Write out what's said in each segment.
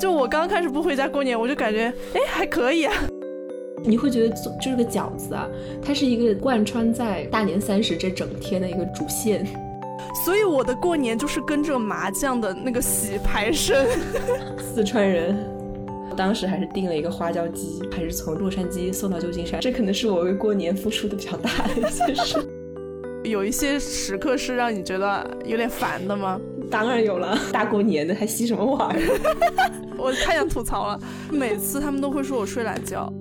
就我刚开始不回家过年，我就感觉哎还可以啊。你会觉得就这个饺子啊，它是一个贯穿在大年三十这整天的一个主线。所以我的过年就是跟着麻将的那个洗牌声。四川人，当时还是订了一个花椒鸡，还是从洛杉矶送到旧金山。这可能是我为过年付出的比较大的一件事。有一些时刻是让你觉得有点烦的吗？当然有了，大过年的还洗什么碗？我太想吐槽了，每次他们都会说我睡懒觉。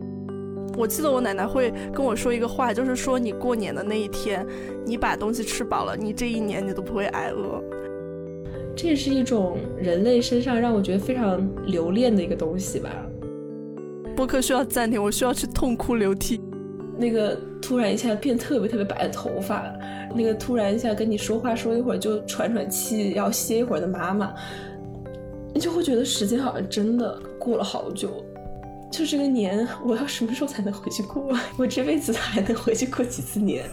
我记得我奶奶会跟我说一个话，就是说你过年的那一天，你把东西吃饱了，你这一年你都不会挨饿。这也是一种人类身上让我觉得非常留恋的一个东西吧。播客需要暂停，我需要去痛哭流涕。那个突然一下变特别特别白的头发，那个突然一下跟你说话说一会儿就喘喘气要歇一会儿的妈妈，你就会觉得时间好像真的过了好久。就这个年，我要什么时候才能回去过？我这辈子还能回去过几次年？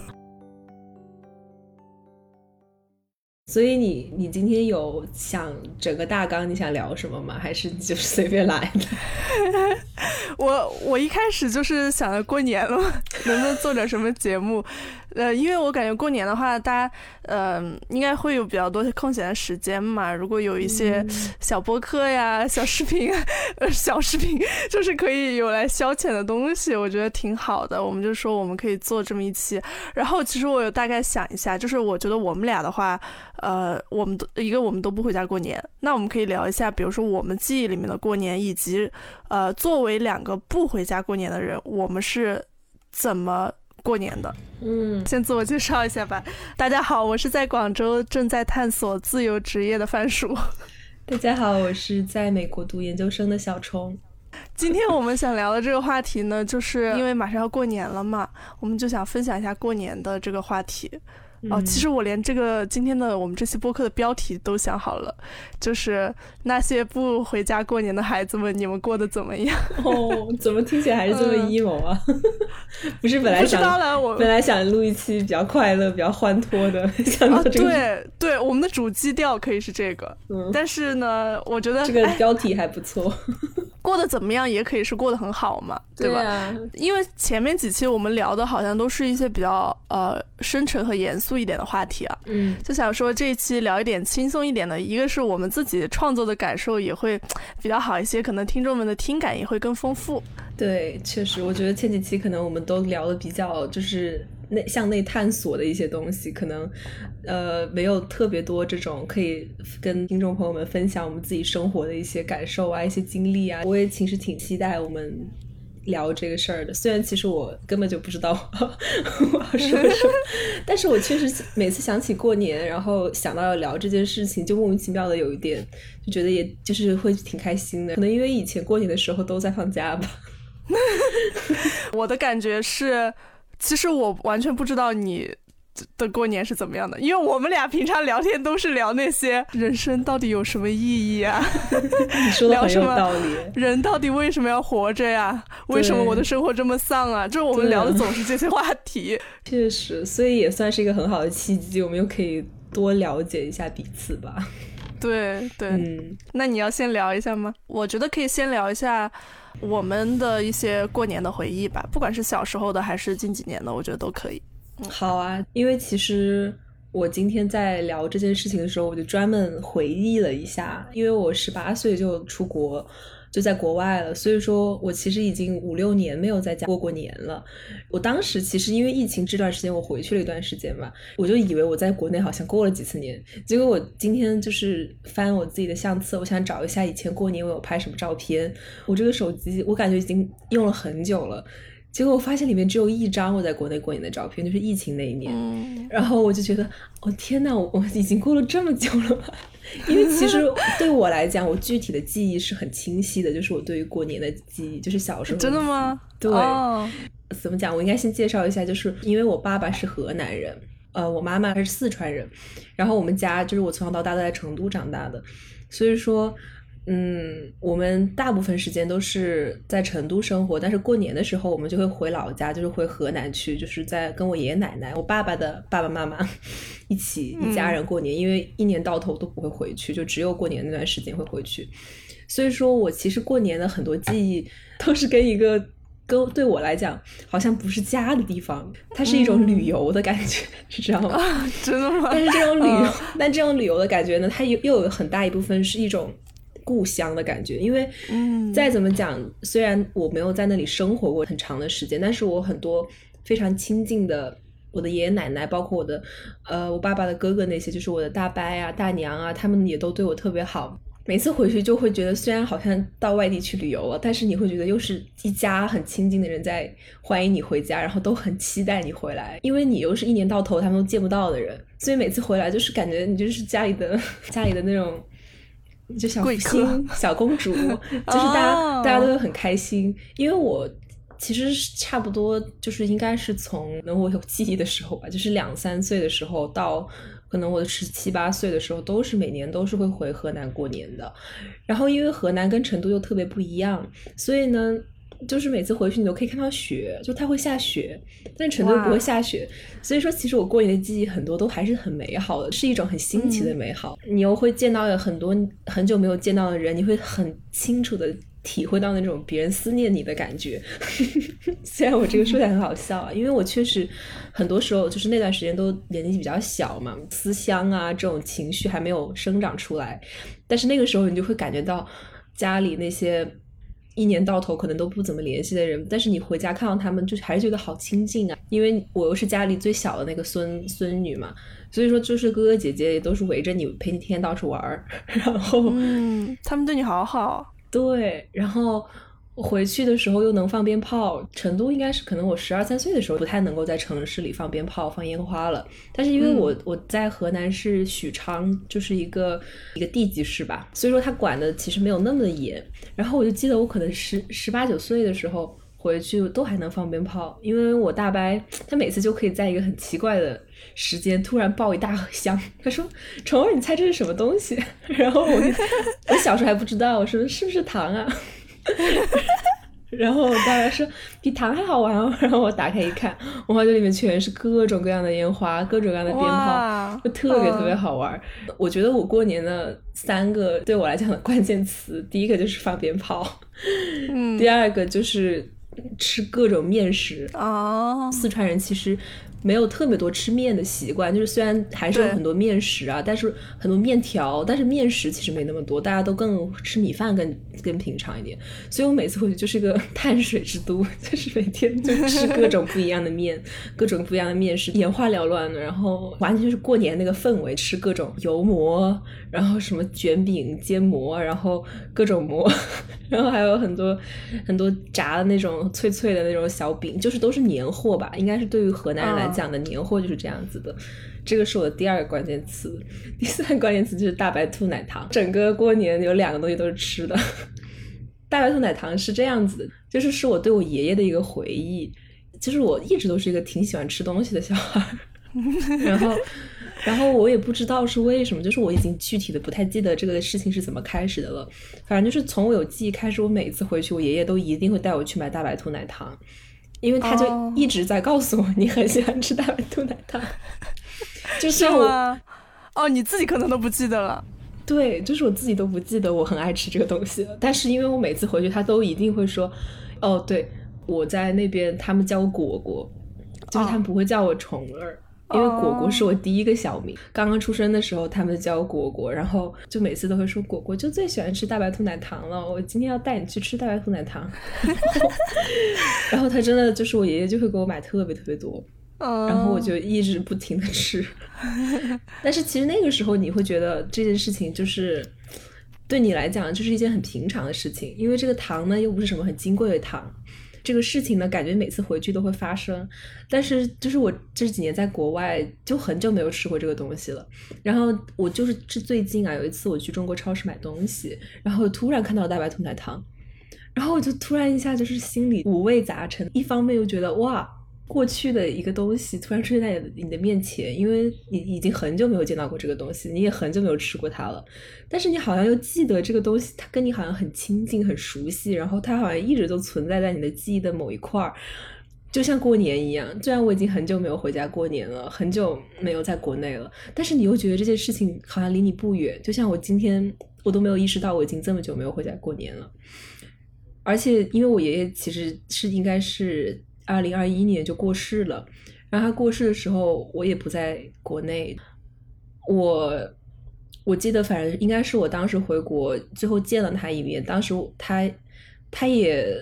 所以你你今天有想整个大纲你想聊什么吗？还是就是随便来的？我我一开始就是想着过年了，能不能做点什么节目？呃，因为我感觉过年的话，大家呃应该会有比较多空闲的时间嘛。如果有一些小播客呀、小视频、呃小视频，就是可以有来消遣的东西，我觉得挺好的。我们就说我们可以做这么一期。然后其实我有大概想一下，就是我觉得我们俩的话，呃，我们都一个我们都不回家过年，那我们可以聊一下，比如说我们记忆里面的过年，以及呃作为两个不回家过年的人，我们是怎么。过年的，嗯，先自我介绍一下吧。大家好，我是在广州正在探索自由职业的番薯。大家好，我是在美国读研究生的小虫。今天我们想聊的这个话题呢，就是因为马上要过年了嘛，我们就想分享一下过年的这个话题。哦，其实我连这个今天的我们这期播客的标题都想好了，就是那些不回家过年的孩子们，你们过得怎么样？哦，怎么听起来还是这么 emo 啊？不是本来想，本来想录一期比较快乐、比较欢脱的，想到这个。对对，我们的主基调可以是这个，嗯，但是呢，我觉得这个标题还不错。过得怎么样也可以是过得很好嘛，对吧？因为前面几期我们聊的好像都是一些比较呃深沉和严肃一点的话题啊，嗯，就想说这一期聊一点轻松一点的，一个是我们自己创作的感受也会比较好一些，可能听众们的听感也会更丰富。对，确实，我觉得前几期可能我们都聊的比较就是。内向内探索的一些东西，可能，呃，没有特别多这种可以跟听众朋友们分享我们自己生活的一些感受啊，一些经历啊。我也其实挺期待我们聊这个事儿的，虽然其实我根本就不知道 我要说什么，但是我确实每次想起过年，然后想到要聊这件事情，就莫名其妙的有一点，就觉得也就是会挺开心的。可能因为以前过年的时候都在放假吧。我的感觉是。其实我完全不知道你的过年是怎么样的，因为我们俩平常聊天都是聊那些人生到底有什么意义啊？你说的很有道理。人到底为什么要活着呀？为什么我的生活这么丧啊？就是我们聊的总是这些话题。确实，所以也算是一个很好的契机，我们又可以多了解一下彼此吧。对对，嗯，那你要先聊一下吗？我觉得可以先聊一下。我们的一些过年的回忆吧，不管是小时候的还是近几年的，我觉得都可以。好啊，因为其实我今天在聊这件事情的时候，我就专门回忆了一下，因为我十八岁就出国。就在国外了，所以说我其实已经五六年没有在家过过年了。我当时其实因为疫情这段时间，我回去了一段时间嘛，我就以为我在国内好像过了几次年。结果我今天就是翻我自己的相册，我想找一下以前过年我有拍什么照片。我这个手机我感觉已经用了很久了。结果我发现里面只有一张我在国内过年的照片，就是疫情那一年。然后我就觉得，哦天呐，我已经过了这么久了吧？因为其实对我来讲，我具体的记忆是很清晰的，就是我对于过年的记忆，就是小时候。真的吗？对。怎么讲？我应该先介绍一下，就是因为我爸爸是河南人，呃，我妈妈是四川人，然后我们家就是我从小到大都在成都长大的，所以说。嗯，我们大部分时间都是在成都生活，但是过年的时候我们就会回老家，就是回河南去，就是在跟我爷爷奶奶、我爸爸的爸爸妈妈一起一家人过年，因为一年到头都不会回去，就只有过年那段时间会回去。所以说我其实过年的很多记忆都是跟一个跟对我来讲好像不是家的地方，它是一种旅游的感觉，你知道吗？真的吗？但是这种旅游，但这种旅游的感觉呢，它又又有很大一部分是一种。故乡的感觉，因为，嗯，再怎么讲，虽然我没有在那里生活过很长的时间，但是我很多非常亲近的我的爷爷奶奶，包括我的，呃，我爸爸的哥哥那些，就是我的大伯啊、大娘啊，他们也都对我特别好。每次回去就会觉得，虽然好像到外地去旅游了，但是你会觉得又是一家很亲近的人在欢迎你回家，然后都很期待你回来，因为你又是一年到头他们都见不到的人，所以每次回来就是感觉你就是家里的 家里的那种。就小福星、小公主，就是大家大家都会很开心。因为我其实差不多就是应该是从能我有记忆的时候吧，就是两三岁的时候到可能我的十七八岁的时候，都是每年都是会回河南过年的。然后因为河南跟成都又特别不一样，所以呢。就是每次回去你都可以看到雪，就它会下雪，但成都不会下雪，所以说其实我过年的记忆很多都还是很美好的，是一种很新奇的美好。你又会见到有很多很久没有见到的人，你会很清楚的体会到那种别人思念你的感觉。虽然我这个说起来很好笑啊，因为我确实很多时候就是那段时间都年纪比较小嘛，思乡啊这种情绪还没有生长出来，但是那个时候你就会感觉到家里那些。一年到头可能都不怎么联系的人，但是你回家看到他们，就还是觉得好亲近啊。因为我又是家里最小的那个孙孙女嘛，所以说就是哥哥姐姐也都是围着你陪你天天到处玩儿，然后嗯，他们对你好好。对，然后。回去的时候又能放鞭炮，成都应该是可能我十二三岁的时候不太能够在城市里放鞭炮、放烟花了。但是因为我我在河南是许昌，就是一个一个地级市吧，所以说他管的其实没有那么的严。然后我就记得我可能十十八九岁的时候回去都还能放鞭炮，因为我大伯他每次就可以在一个很奇怪的时间突然爆一大箱，他说：“虫儿，你猜这是什么东西？” 然后我 我小时候还不知道，我说是不是糖啊？然后我爸爸说比糖还好玩哦，然后我打开一看，我发现里面全是各种各样的烟花，各种各样的鞭炮，就特别特别好玩。我觉得我过年的三个对我来讲的关键词，第一个就是放鞭炮，嗯，第二个就是吃各种面食。哦，四川人其实。没有特别多吃面的习惯，就是虽然还是有很多面食啊，但是很多面条，但是面食其实没那么多，大家都更吃米饭更更平常一点。所以我每次回去就是个 碳水之都，就是每天就吃各种不一样的面，各种不一样的面食，眼花缭乱的，然后完全就是过年那个氛围，吃各种油馍，然后什么卷饼、煎馍，然后各种馍，然后还有很多很多炸的那种脆脆的那种小饼，就是都是年货吧，应该是对于河南人来。讲的年货就是这样子的，这个是我的第二个关键词。第三个关键词就是大白兔奶糖。整个过年有两个东西都是吃的。大白兔奶糖是这样子的，就是是我对我爷爷的一个回忆。就是我一直都是一个挺喜欢吃东西的小孩，然后，然后我也不知道是为什么，就是我已经具体的不太记得这个事情是怎么开始的了。反正就是从我有记忆开始，我每次回去，我爷爷都一定会带我去买大白兔奶糖。因为他就一直在告诉我，你很喜欢吃大白兔奶糖，就是我哦，你自己可能都不记得了。对，就是我自己都不记得我很爱吃这个东西了。但是因为我每次回去，他都一定会说，哦，对，我在那边，他们叫我果果，就是他们不会叫我虫儿。因为果果是我第一个小名，刚刚出生的时候他们叫果果，然后就每次都会说果果就最喜欢吃大白兔奶糖了，我今天要带你去吃大白兔奶糖。然后他真的就是我爷爷就会给我买特别特别多，然后我就一直不停的吃。但是其实那个时候你会觉得这件事情就是对你来讲就是一件很平常的事情，因为这个糖呢又不是什么很金贵的糖。这个事情呢，感觉每次回去都会发生，但是就是我这几年在国外就很久没有吃过这个东西了。然后我就是这最近啊，有一次我去中国超市买东西，然后突然看到大白兔奶糖，然后我就突然一下就是心里五味杂陈，一方面又觉得哇，过去的一个东西突然出现在你的面前，因为你已经很久没有见到过这个东西，你也很久没有吃过它了，但是你好像又记得这个东西，它跟你好像很亲近、很熟悉，然后它好像一直都存在在你的记忆的某一块儿，就像过年一样。虽然我已经很久没有回家过年了，很久没有在国内了，但是你又觉得这件事情好像离你不远。就像我今天，我都没有意识到我已经这么久没有回家过年了，而且因为我爷爷其实是应该是。二零二一年就过世了，然后他过世的时候，我也不在国内。我我记得，反正应该是我当时回国最后见了他一面。当时他他也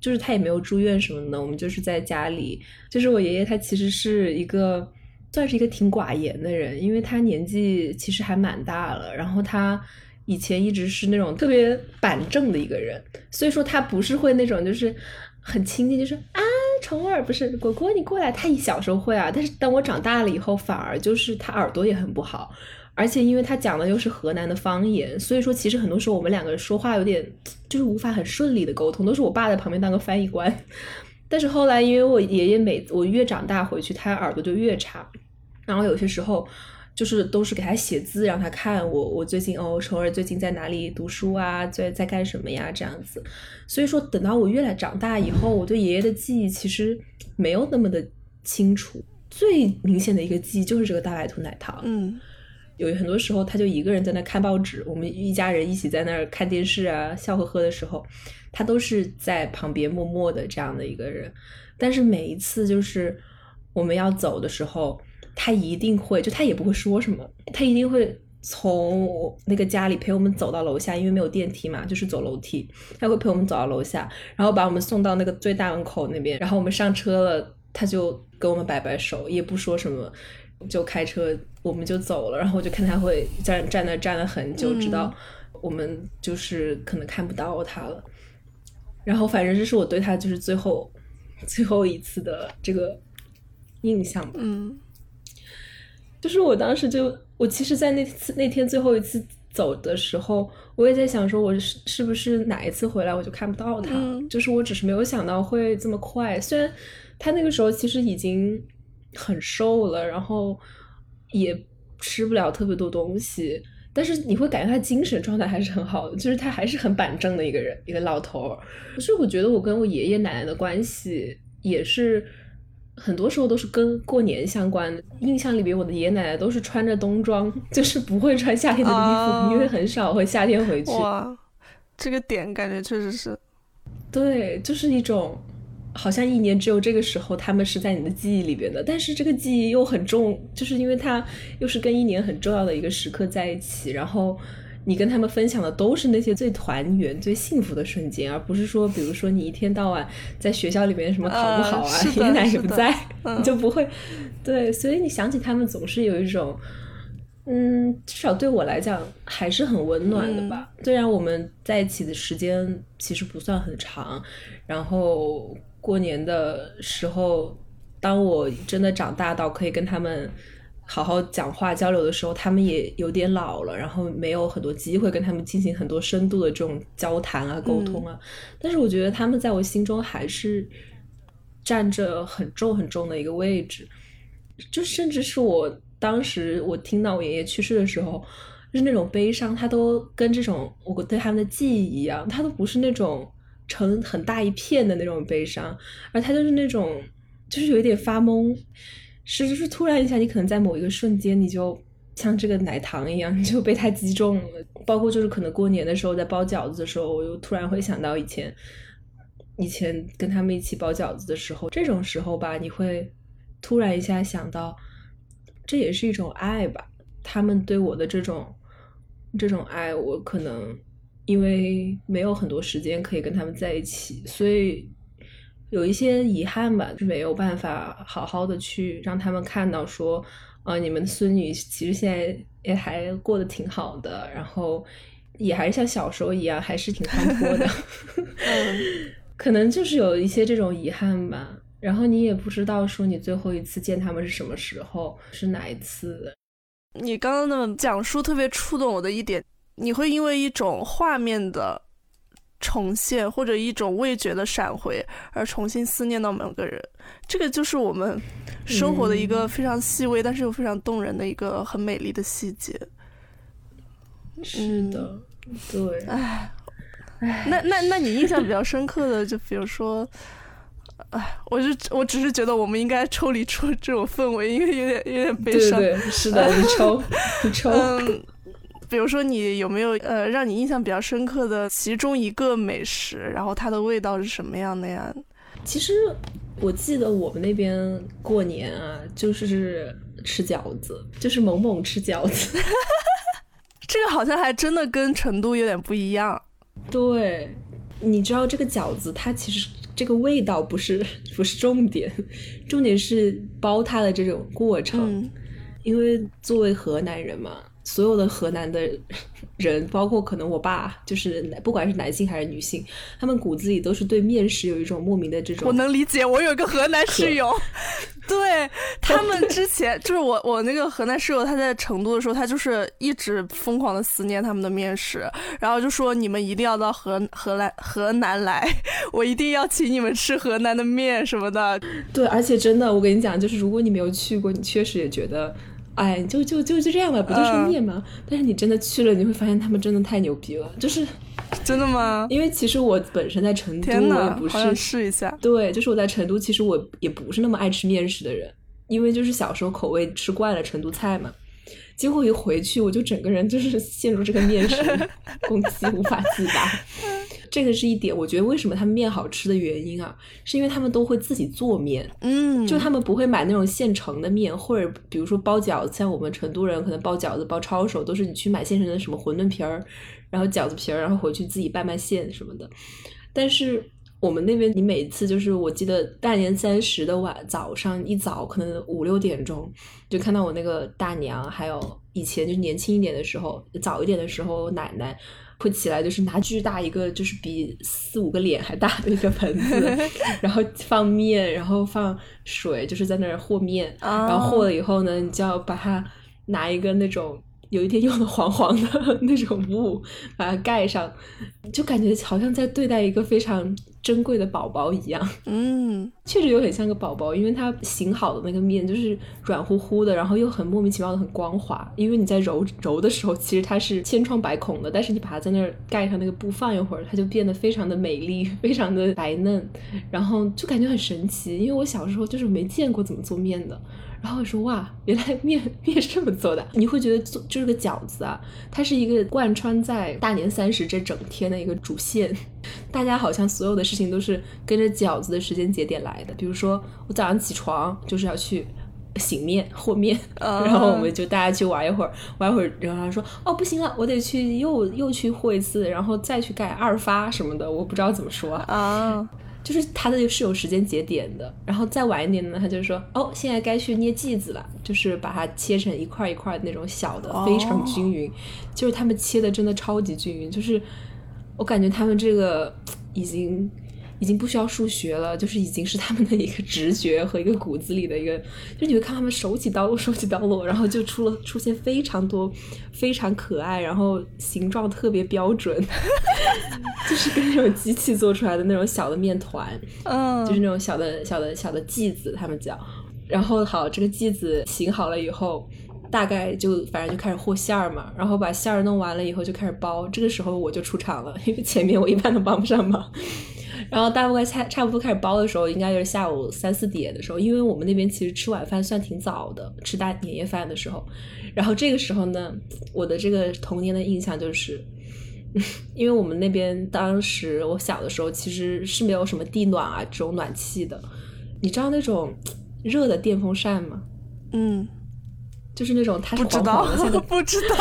就是他也没有住院什么的，我们就是在家里。就是我爷爷，他其实是一个算是一个挺寡言的人，因为他年纪其实还蛮大了。然后他以前一直是那种特别板正的一个人，所以说他不是会那种就是很亲近，就是啊。虫儿不是果果，你过来。他小时候会啊，但是当我长大了以后，反而就是他耳朵也很不好，而且因为他讲的又是河南的方言，所以说其实很多时候我们两个人说话有点就是无法很顺利的沟通，都是我爸在旁边当个翻译官。但是后来因为我爷爷每我越长大回去，他耳朵就越差，然后有些时候。就是都是给他写字让他看我我最近哦，虫儿最近在哪里读书啊，在在干什么呀这样子，所以说等到我越来长大以后，我对爷爷的记忆其实没有那么的清楚。最明显的一个记忆就是这个大白兔奶糖，嗯，有很多时候他就一个人在那看报纸，我们一家人一起在那儿看电视啊，笑呵呵的时候，他都是在旁边默默的这样的一个人。但是每一次就是我们要走的时候。他一定会，就他也不会说什么，他一定会从那个家里陪我们走到楼下，因为没有电梯嘛，就是走楼梯。他会陪我们走到楼下，然后把我们送到那个最大门口那边，然后我们上车了，他就跟我们摆摆手，也不说什么，就开车，我们就走了。然后我就看他会站站那站了很久，直到我们就是可能看不到他了。然后反正这是我对他就是最后最后一次的这个印象吧。嗯。就是我当时就，我其实，在那次那天最后一次走的时候，我也在想，说我是是不是哪一次回来我就看不到他？就是我只是没有想到会这么快。虽然他那个时候其实已经很瘦了，然后也吃不了特别多东西，但是你会感觉他精神状态还是很好的，就是他还是很板正的一个人，一个老头。可是我觉得我跟我爷爷奶奶的关系也是。很多时候都是跟过年相关的。印象里边，我的爷爷奶奶都是穿着冬装，就是不会穿夏天的衣服，因为很少会夏天回去。哇，这个点感觉确实是，对，就是一种好像一年只有这个时候他们是在你的记忆里边的，但是这个记忆又很重，就是因为它又是跟一年很重要的一个时刻在一起，然后。你跟他们分享的都是那些最团圆、最幸福的瞬间，而不是说，比如说你一天到晚在学校里面什么考不好啊，爷爷奶奶不在，你就不会。对，所以你想起他们，总是有一种，嗯，至少对我来讲还是很温暖的吧。虽然我们在一起的时间其实不算很长，然后过年的时候，当我真的长大到可以跟他们。好好讲话交流的时候，他们也有点老了，然后没有很多机会跟他们进行很多深度的这种交谈啊、沟通啊。但是我觉得他们在我心中还是占着很重很重的一个位置。就甚至是我当时我听到我爷爷去世的时候，就是那种悲伤，他都跟这种我对他们的记忆一样，他都不是那种成很大一片的那种悲伤，而他就是那种就是有一点发懵。是，就是突然一下，你可能在某一个瞬间，你就像这个奶糖一样，你就被它击中了。包括就是可能过年的时候，在包饺子的时候，我又突然会想到以前，以前跟他们一起包饺子的时候，这种时候吧，你会突然一下想到，这也是一种爱吧。他们对我的这种这种爱，我可能因为没有很多时间可以跟他们在一起，所以。有一些遗憾吧，是没有办法好好的去让他们看到，说，呃，你们的孙女其实现在也还过得挺好的，然后也还是像小时候一样，还是挺 活泼的。嗯，可能就是有一些这种遗憾吧。然后你也不知道说你最后一次见他们是什么时候，是哪一次。你刚刚那么讲述特别触动我的一点，你会因为一种画面的。重现，或者一种味觉的闪回，而重新思念到某个人。这个就是我们生活的一个非常细微，但是又非常动人的一个很美丽的细节。是的，对。哎，那那那你印象比较深刻的，就比如说。哎，我就我只是觉得我们应该抽离出这种氛围，因为有点有点悲伤。对对，是的，你抽，你抽。嗯，比如说你有没有呃让你印象比较深刻的其中一个美食，然后它的味道是什么样的呀？其实我记得我们那边过年啊，就是吃饺子，就是猛猛吃饺子。这个好像还真的跟成都有点不一样。对，你知道这个饺子它其实。这个味道不是 不是重点，重点是包它的这种过程。因为作为河南人嘛，所有的河南的人，包括可能我爸，就是不管是男性还是女性，他们骨子里都是对面食有一种莫名的这种。我能理解，我有一个河南室友。对他们之前就是我我那个河南室友，他在成都的时候，他就是一直疯狂的思念他们的面食，然后就说你们一定要到河河南河南来，我一定要请你们吃河南的面什么的。对，而且真的，我跟你讲，就是如果你没有去过，你确实也觉得。哎，就就就就这样吧，不就是面吗？但是你真的去了，你会发现他们真的太牛逼了，就是 真的吗？因为其实我本身在成都，我也不是试一下。对，就是我在成都，其实我也不是那么爱吃面食的人，因为就是小时候口味吃惯了成都菜嘛。结果一回去，我就整个人就是陷入这个面食 攻击，无法自拔。这个是一点，我觉得为什么他们面好吃的原因啊，是因为他们都会自己做面，嗯，就他们不会买那种现成的面，或者比如说包饺子，像我们成都人可能包饺子包抄手，都是你去买现成的什么馄饨皮儿，然后饺子皮儿，然后回去自己拌拌馅什么的。但是我们那边，你每次就是我记得大年三十的晚早上一早，可能五六点钟就看到我那个大娘，还有以前就年轻一点的时候，早一点的时候奶奶。会起来就是拿巨大一个，就是比四五个脸还大的一个盆子，然后放面，然后放水，就是在那儿和面，然后和了以后呢，你就要把它拿一个那种。有一点用的黄黄的 那种布把它盖上，就感觉好像在对待一个非常珍贵的宝宝一样。嗯，确实有点像个宝宝，因为它醒好的那个面就是软乎乎的，然后又很莫名其妙的很光滑。因为你在揉揉的时候，其实它是千疮百孔的，但是你把它在那儿盖上那个布放一会儿，它就变得非常的美丽，非常的白嫩，然后就感觉很神奇。因为我小时候就是没见过怎么做面的。然后我说哇，原来面面是这么做的。你会觉得做就是个饺子啊，它是一个贯穿在大年三十这整天的一个主线。大家好像所有的事情都是跟着饺子的时间节点来的。比如说我早上起床就是要去醒面和面，然后我们就大家去玩一会儿，玩一会儿，然后他说哦不行了，我得去又又去和一次，然后再去盖二发什么的，我不知道怎么说啊。就是他的是有时间节点的，然后再晚一点呢，他就说哦，现在该去捏剂子了，就是把它切成一块一块的那种小的，非常均匀。就是他们切的真的超级均匀，就是我感觉他们这个已经。已经不需要数学了，就是已经是他们的一个直觉和一个骨子里的一个，就你会看他们手起刀落，手起刀落，然后就出了出现非常多非常可爱，然后形状特别标准，就是跟那种机器做出来的那种小的面团，嗯，就是那种小的小的小的剂子，他们叫。然后好，这个剂子醒好了以后，大概就反正就开始和馅儿嘛，然后把馅儿弄完了以后就开始包。这个时候我就出场了，因为前面我一般都帮不上忙。然后大概差差不多开始包的时候，应该就是下午三四点的时候，因为我们那边其实吃晚饭算挺早的，吃大年夜饭的时候。然后这个时候呢，我的这个童年的印象就是，因为我们那边当时我小的时候其实是没有什么地暖啊这种暖气的，你知道那种热的电风扇吗？嗯，就是那种它是黄黄的，不知道，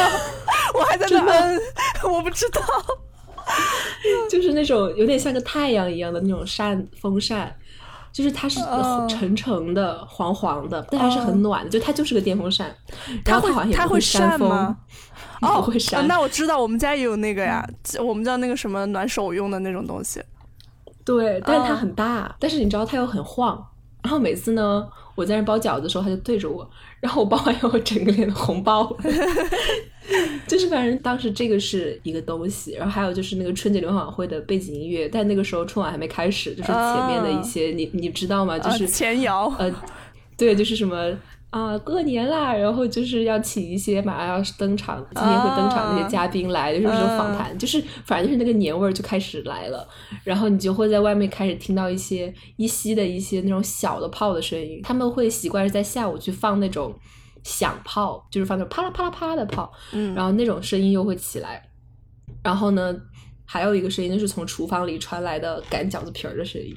我还在那，我不知道。就是那种有点像个太阳一样的那种扇风扇，就是它是沉沉的、黄黄的，但还是很暖的。就它就是个电风扇，然后它好像也会扇风，哦会扇。那我知道，我们家也有那个呀，我们叫那个什么暖手用的那种东西。对，但是它很大，但是你知道它又很晃。然后每次呢，我在那包饺子的时候，他就对着我，然后我包完以后，整个脸都红包了。就是反正当时这个是一个东西，然后还有就是那个春节联欢晚会的背景音乐，但那个时候春晚还没开始，就是前面的一些，你你知道吗？就是前摇，呃，对，就是什么啊，过年啦，然后就是要请一些马上要登场，今年会登场那些嘉宾来，就是这种访谈，就是反正就是那个年味儿就开始来了，然后你就会在外面开始听到一些依稀的一些那种小的炮的声音，他们会习惯是在下午去放那种。响炮就是放那种啪啦啪啦啪的炮，嗯，然后那种声音又会起来，然后呢，还有一个声音就是从厨房里传来的擀饺子皮儿的声音。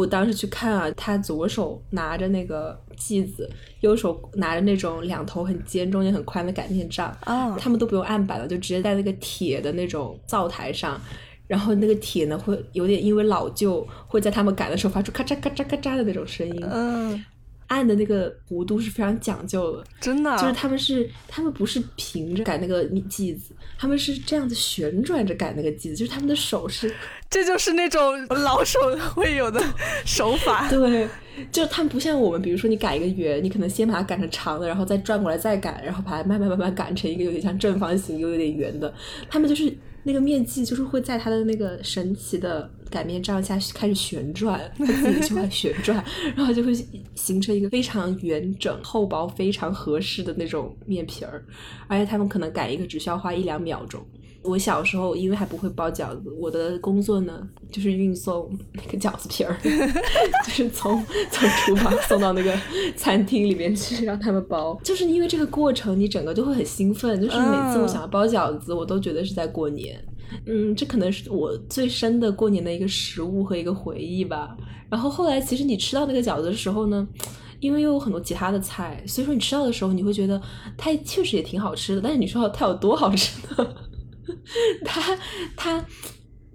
我当时去看啊，他左手拿着那个剂子，右手拿着那种两头很尖、中间很宽的擀面杖，啊，他们都不用案板了，就直接在那个铁的那种灶台上，然后那个铁呢会有点因为老旧，会在他们擀的时候发出咔嚓咔嚓咔嚓的那种声音，嗯。按的那个弧度是非常讲究的，真的，就是他们是他们不是平着擀那个剂子，他们是这样子旋转着擀那个剂子，就是他们的手是，这就是那种老手会有的手法。对，就他们不像我们，比如说你擀一个圆，你可能先把它擀成长的，然后再转过来再擀，然后把它慢慢慢慢擀成一个有点像正方形又有点圆的，他们就是。那个面剂就是会在它的那个神奇的擀面杖下开始旋转，它自己就会旋转，然后就会形成一个非常圆整、厚薄非常合适的那种面皮儿，而且他们可能擀一个只需要花一两秒钟。我小时候因为还不会包饺子，我的工作呢就是运送那个饺子皮儿，就是从从厨房送到那个餐厅里面去让他们包。就是因为这个过程，你整个就会很兴奋。就是每次我想要包饺子，我都觉得是在过年。嗯，这可能是我最深的过年的一个食物和一个回忆吧。然后后来，其实你吃到那个饺子的时候呢，因为又有很多其他的菜，所以说你吃到的时候，你会觉得它确实也挺好吃的。但是你说它有多好吃呢？它它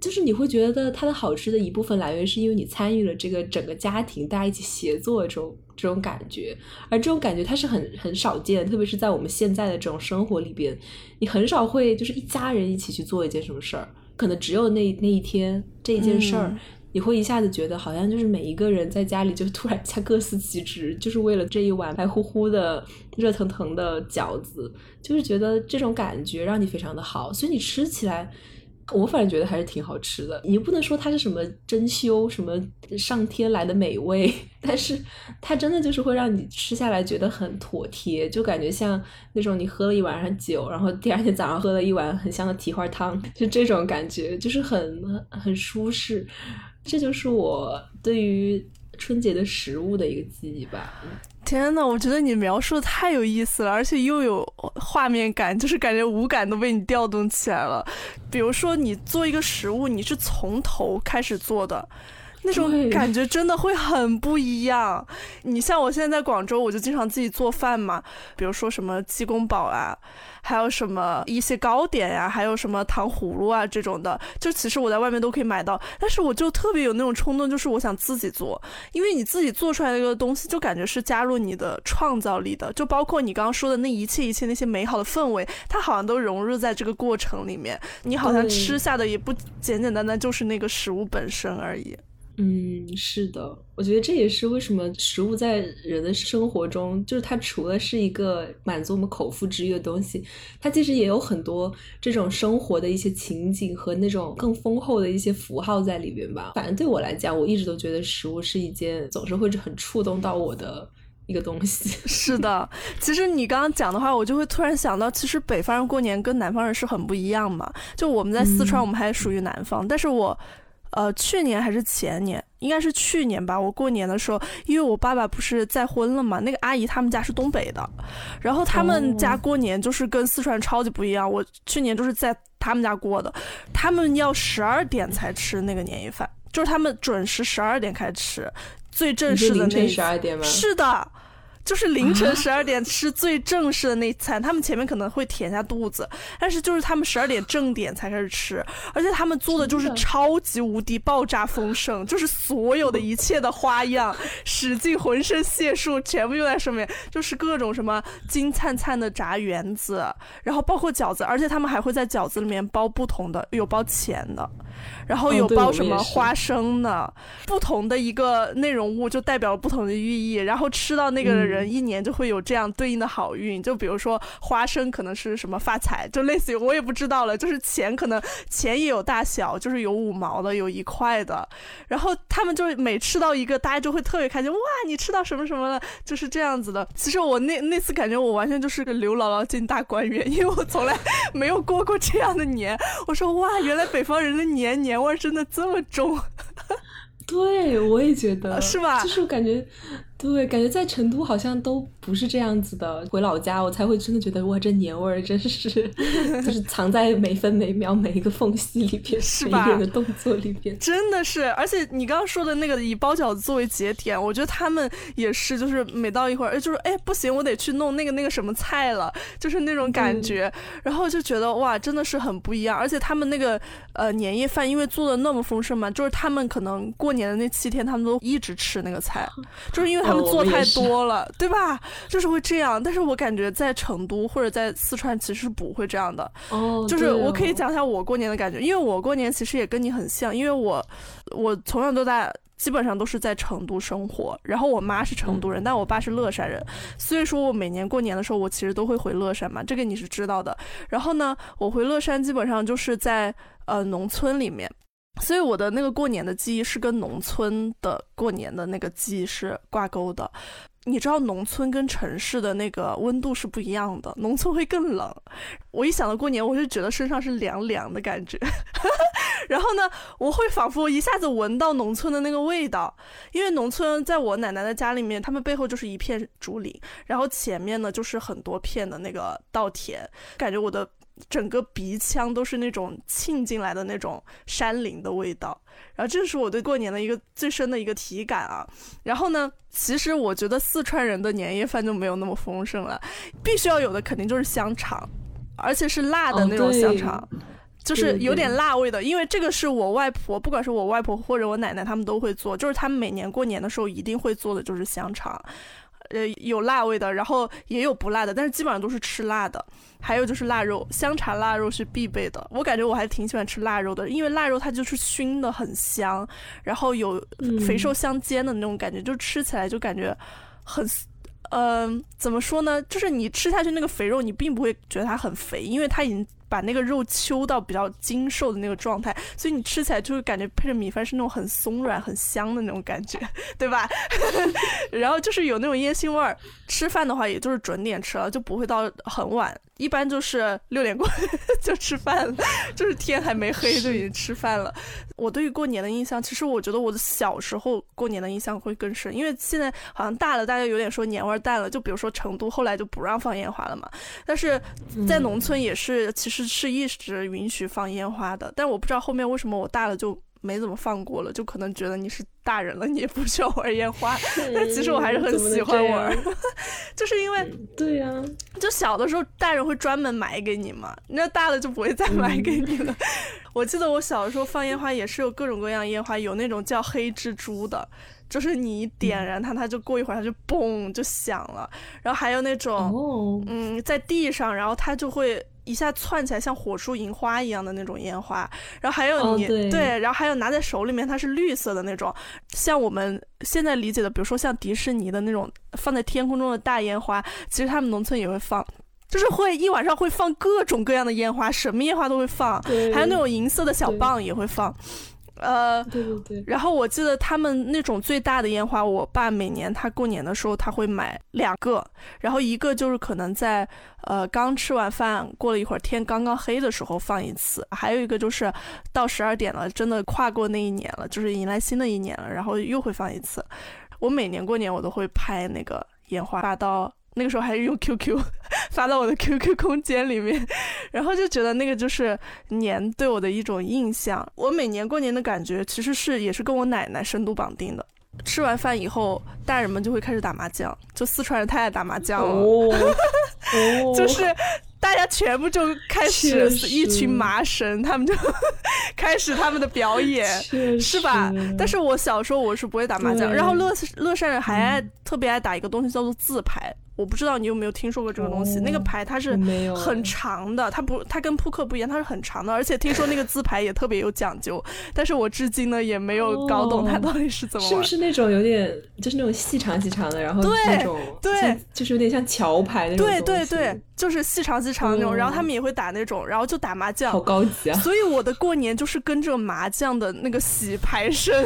就是你会觉得它的好吃的一部分来源是因为你参与了这个整个家庭大家一起协作这种这种感觉，而这种感觉它是很很少见，特别是在我们现在的这种生活里边，你很少会就是一家人一起去做一件什么事儿，可能只有那那一天这一件事儿。你会一下子觉得好像就是每一个人在家里就突然一下各司其职，就是为了这一碗白乎乎的热腾腾的饺子，就是觉得这种感觉让你非常的好，所以你吃起来，我反正觉得还是挺好吃的。你不能说它是什么珍馐什么上天来的美味，但是它真的就是会让你吃下来觉得很妥帖，就感觉像那种你喝了一晚上酒，然后第二天早上喝了一碗很香的蹄花汤，就这种感觉，就是很很舒适。这就是我对于春节的食物的一个记忆吧。天呐，我觉得你描述的太有意思了，而且又有画面感，就是感觉五感都被你调动起来了。比如说，你做一个食物，你是从头开始做的。那种感觉真的会很不一样。你像我现在在广州，我就经常自己做饭嘛。比如说什么鸡公煲啊，还有什么一些糕点呀，还有什么糖葫芦啊这种的，就其实我在外面都可以买到。但是我就特别有那种冲动，就是我想自己做，因为你自己做出来的一个东西，就感觉是加入你的创造力的。就包括你刚刚说的那一切一切那些美好的氛围，它好像都融入在这个过程里面。你好像吃下的也不简简单单就是那个食物本身而已。嗯，是的，我觉得这也是为什么食物在人的生活中，就是它除了是一个满足我们口腹之欲的东西，它其实也有很多这种生活的一些情景和那种更丰厚的一些符号在里边吧。反正对我来讲，我一直都觉得食物是一件总是会很触动到我的一个东西。是的，其实你刚刚讲的话，我就会突然想到，其实北方人过年跟南方人是很不一样嘛。就我们在四川，我们还属于南方，但是我。呃，去年还是前年，应该是去年吧。我过年的时候，因为我爸爸不是再婚了嘛，那个阿姨他们家是东北的，然后他们家过年就是跟四川超级不一样。我去年就是在他们家过的，他们要十二点才吃那个年夜饭，就是他们准时十二点开始吃，最正式的那十二点吗？是的。就是凌晨十二点吃最正式的那餐，他们前面可能会填下肚子，但是就是他们十二点正点才开始吃，而且他们做的就是超级无敌爆炸丰盛，就是所有的一切的花样，使尽浑身解数全部用在上面，就是各种什么金灿灿的炸圆子，然后包括饺子，而且他们还会在饺子里面包不同的，有包钱的。然后有包什么花生的，不同的一个内容物就代表了不同的寓意，然后吃到那个人。人一年就会有这样对应的好运。就比如说花生可能是什么发财，就类似于我也不知道了。就是钱可能钱也有大小，就是有五毛的，有一块的。然后他们就每吃到一个，大家就会特别开心。哇，你吃到什么什么了？就是这样子的。其实我那那次感觉我完全就是个刘姥姥进大观园，因为我从来没有过过这样的年。我说哇，原来北方人的年年味真的这么重。对，我也觉得是吧？就是感觉。对，感觉在成都好像都不是这样子的。回老家，我才会真的觉得哇，这年味儿真是，就是 藏在每分每秒每一个缝隙里边，是吧？每个人的动作里边，真的是。而且你刚刚说的那个以包饺子作为节点，我觉得他们也是，就是每到一会儿，就是哎不行，我得去弄那个那个什么菜了，就是那种感觉。然后就觉得哇，真的是很不一样。而且他们那个呃年夜饭，因为做的那么丰盛嘛，就是他们可能过年的那七天，他们都一直吃那个菜，就是因为。他们做太多了，对吧？就是会这样，但是我感觉在成都或者在四川其实不会这样的。哦，就是我可以讲一下我过年的感觉，因为我过年其实也跟你很像，因为我我从小到大基本上都是在成都生活，然后我妈是成都人，但我爸是乐山人，所以说我每年过年的时候，我其实都会回乐山嘛，这个你是知道的。然后呢，我回乐山基本上就是在呃农村里面。所以我的那个过年的记忆是跟农村的过年的那个记忆是挂钩的。你知道农村跟城市的那个温度是不一样的，农村会更冷。我一想到过年，我就觉得身上是凉凉的感觉。然后呢，我会仿佛一下子闻到农村的那个味道，因为农村在我奶奶的家里面，他们背后就是一片竹林，然后前面呢就是很多片的那个稻田，感觉我的。整个鼻腔都是那种沁进来的那种山林的味道，然后这是我对过年的一个最深的一个体感啊。然后呢，其实我觉得四川人的年夜饭就没有那么丰盛了，必须要有的肯定就是香肠，而且是辣的那种香肠，就是有点辣味的。因为这个是我外婆，不管是我外婆或者我奶奶，他们都会做，就是他们每年过年的时候一定会做的就是香肠。呃，有辣味的，然后也有不辣的，但是基本上都是吃辣的。还有就是腊肉，香肠腊肉是必备的。我感觉我还挺喜欢吃腊肉的，因为腊肉它就是熏的很香，然后有肥瘦相间的那种感觉，就吃起来就感觉很，嗯，怎么说呢？就是你吃下去那个肥肉，你并不会觉得它很肥，因为它已经。把那个肉揪到比较精瘦的那个状态，所以你吃起来就会感觉配着米饭是那种很松软、很香的那种感觉，对吧？然后就是有那种烟熏味儿。吃饭的话，也就是准点吃了，就不会到很晚，一般就是六点过 就吃饭了，就是天还没黑就已经吃饭了。我对于过年的印象，其实我觉得我的小时候过年的印象会更深，因为现在好像大了，大家有点说年味淡了。就比如说成都后来就不让放烟花了嘛，但是在农村也是其实。是是一直允许放烟花的，但我不知道后面为什么我大了就没怎么放过了，就可能觉得你是大人了，你也不需要玩烟花。但其实我还是很喜欢玩，就是因为对呀，就小的时候大人会专门买给你嘛，那大了就不会再买给你了。我记得我小的时候放烟花也是有各种各样烟花，有那种叫黑蜘蛛的。就是你点燃它，它就过一会儿它就嘣就响了。然后还有那种，嗯，在地上，然后它就会一下窜起来，像火树银花一样的那种烟花。然后还有你对，然后还有拿在手里面，它是绿色的那种，像我们现在理解的，比如说像迪士尼的那种放在天空中的大烟花，其实他们农村也会放，就是会一晚上会放各种各样的烟花，什么烟花都会放，还有那种银色的小棒也会放。呃，对对对，然后我记得他们那种最大的烟花，我爸每年他过年的时候他会买两个，然后一个就是可能在呃刚吃完饭过了一会儿天刚刚黑的时候放一次，还有一个就是到十二点了，真的跨过那一年了，就是迎来新的一年了，然后又会放一次。我每年过年我都会拍那个烟花发到。那个时候还是用 QQ 发到我的 QQ 空间里面，然后就觉得那个就是年对我的一种印象。我每年过年的感觉其实是也是跟我奶奶深度绑定的。吃完饭以后，大人们就会开始打麻将，就四川人太爱打麻将了，就是大家全部就开始一群麻神，他们就开始他们的表演，是吧？但是我小时候我是不会打麻将，然后乐乐山人还爱特别爱打一个东西叫做自牌。我不知道你有没有听说过这个东西。哦那个牌它是很哎长的，它不，它跟扑克不一样，它是很长的，而且听说那个字牌也特别有讲究。但是我至今呢也没有搞懂它哦到底是怎么玩。是不是那种有点就是那种细长细长的，然后那种对像就是有点像桥牌那种对对对，就是细长细长的那种，哦然后他们也会打那种，然后就打麻将好。高级啊！所以我的过年就是跟着麻将的那个洗牌声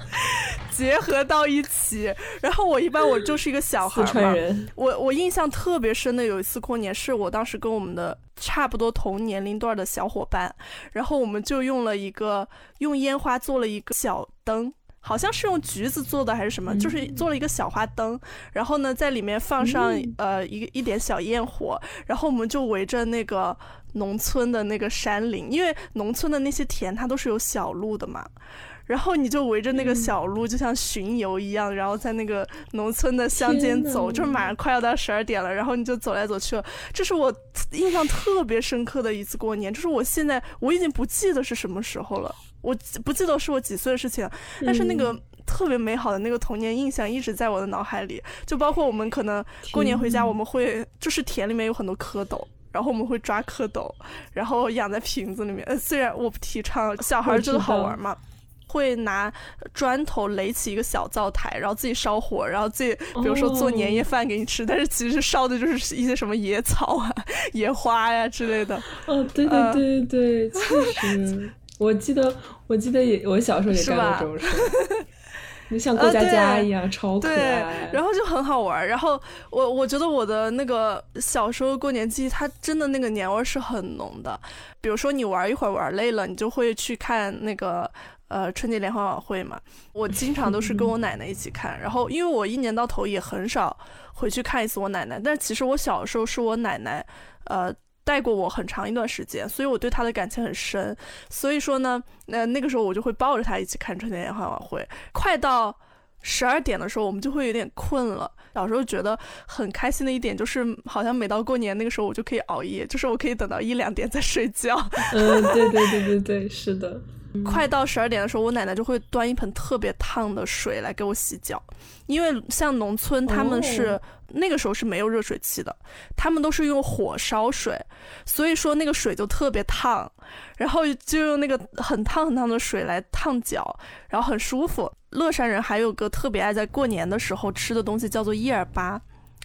结合到一起。然后我一般我就是一个小孩四嘛，川人，我我印象特别深的有一次过年，是我当时跟我们的差不多同年龄段的小伙伴，然后我们就用了一个用烟花做了一个小灯。好像是用橘子做的还是什么，就是做了一个小花灯，然后呢在里面放上、嗯。呃一一点小焰火，然后我们就围着那个农村的那个山林，因为农村的那些田它都是有小路的嘛，然后你就围着那个嗯。小路，就像巡游一样，然后在那个农村的乡间走，就是马上快要到十二点了，然后你就走来走去了。这是我印象特别深刻的一次过年，就是我现在我已经不记得是什么时候了，我不记得是我几岁的事情，但是那个。特别美好的那个童年印象一直在我的脑海里，就包括我们可能过年回家，我们会就是田里面有很多蝌蚪，然后我们会抓蝌蚪，然后养在瓶子里面。呃虽然我不提倡，小孩儿觉得好玩嘛。会拿砖头垒起一个小灶台，然后自己烧火，然后自己比如说做年夜饭给你吃，但是其实烧的就是一些什么野草啊、野花呀、之类的。哦，对对对对对，确实，我记得我记得也我小时候也干是吧过这种事，就像过家家一样，超可对爱。，然后就很好玩儿。然后我我觉得我的那个小时候过年记忆，它真的那个年味儿是很浓的。比如说你玩一会儿玩累了，你就会去看那个呃春节联欢晚会嘛。我经常都是跟我 奶奶一起看，然后因为我一年到头也很少回去看一次我奶奶，但其实我小时候是我奶奶呃。带过我很长一段时间，所以我对他的感情很深。所以说呢，那、那个时候我就会抱着他一起看春节联欢晚会。快到十二点的时候，我们就会有点困了。小时候觉得很开心的一点就是，好像每到过年那个时候，我就可以熬夜，就是我可以等到一两点再睡觉。嗯，对对对对对，是的。快到十二点的时候，我奶奶就会端一盆特别烫的水来给我洗脚，因为像农村他们是、哦。那个时候是没有热水器的，他们都是用火烧水，所以说那个水就特别烫，然后就用那个很烫很烫的水来烫脚，然后很舒服。乐山人还有个特别爱在过年的时候吃的东西叫做叶儿粑，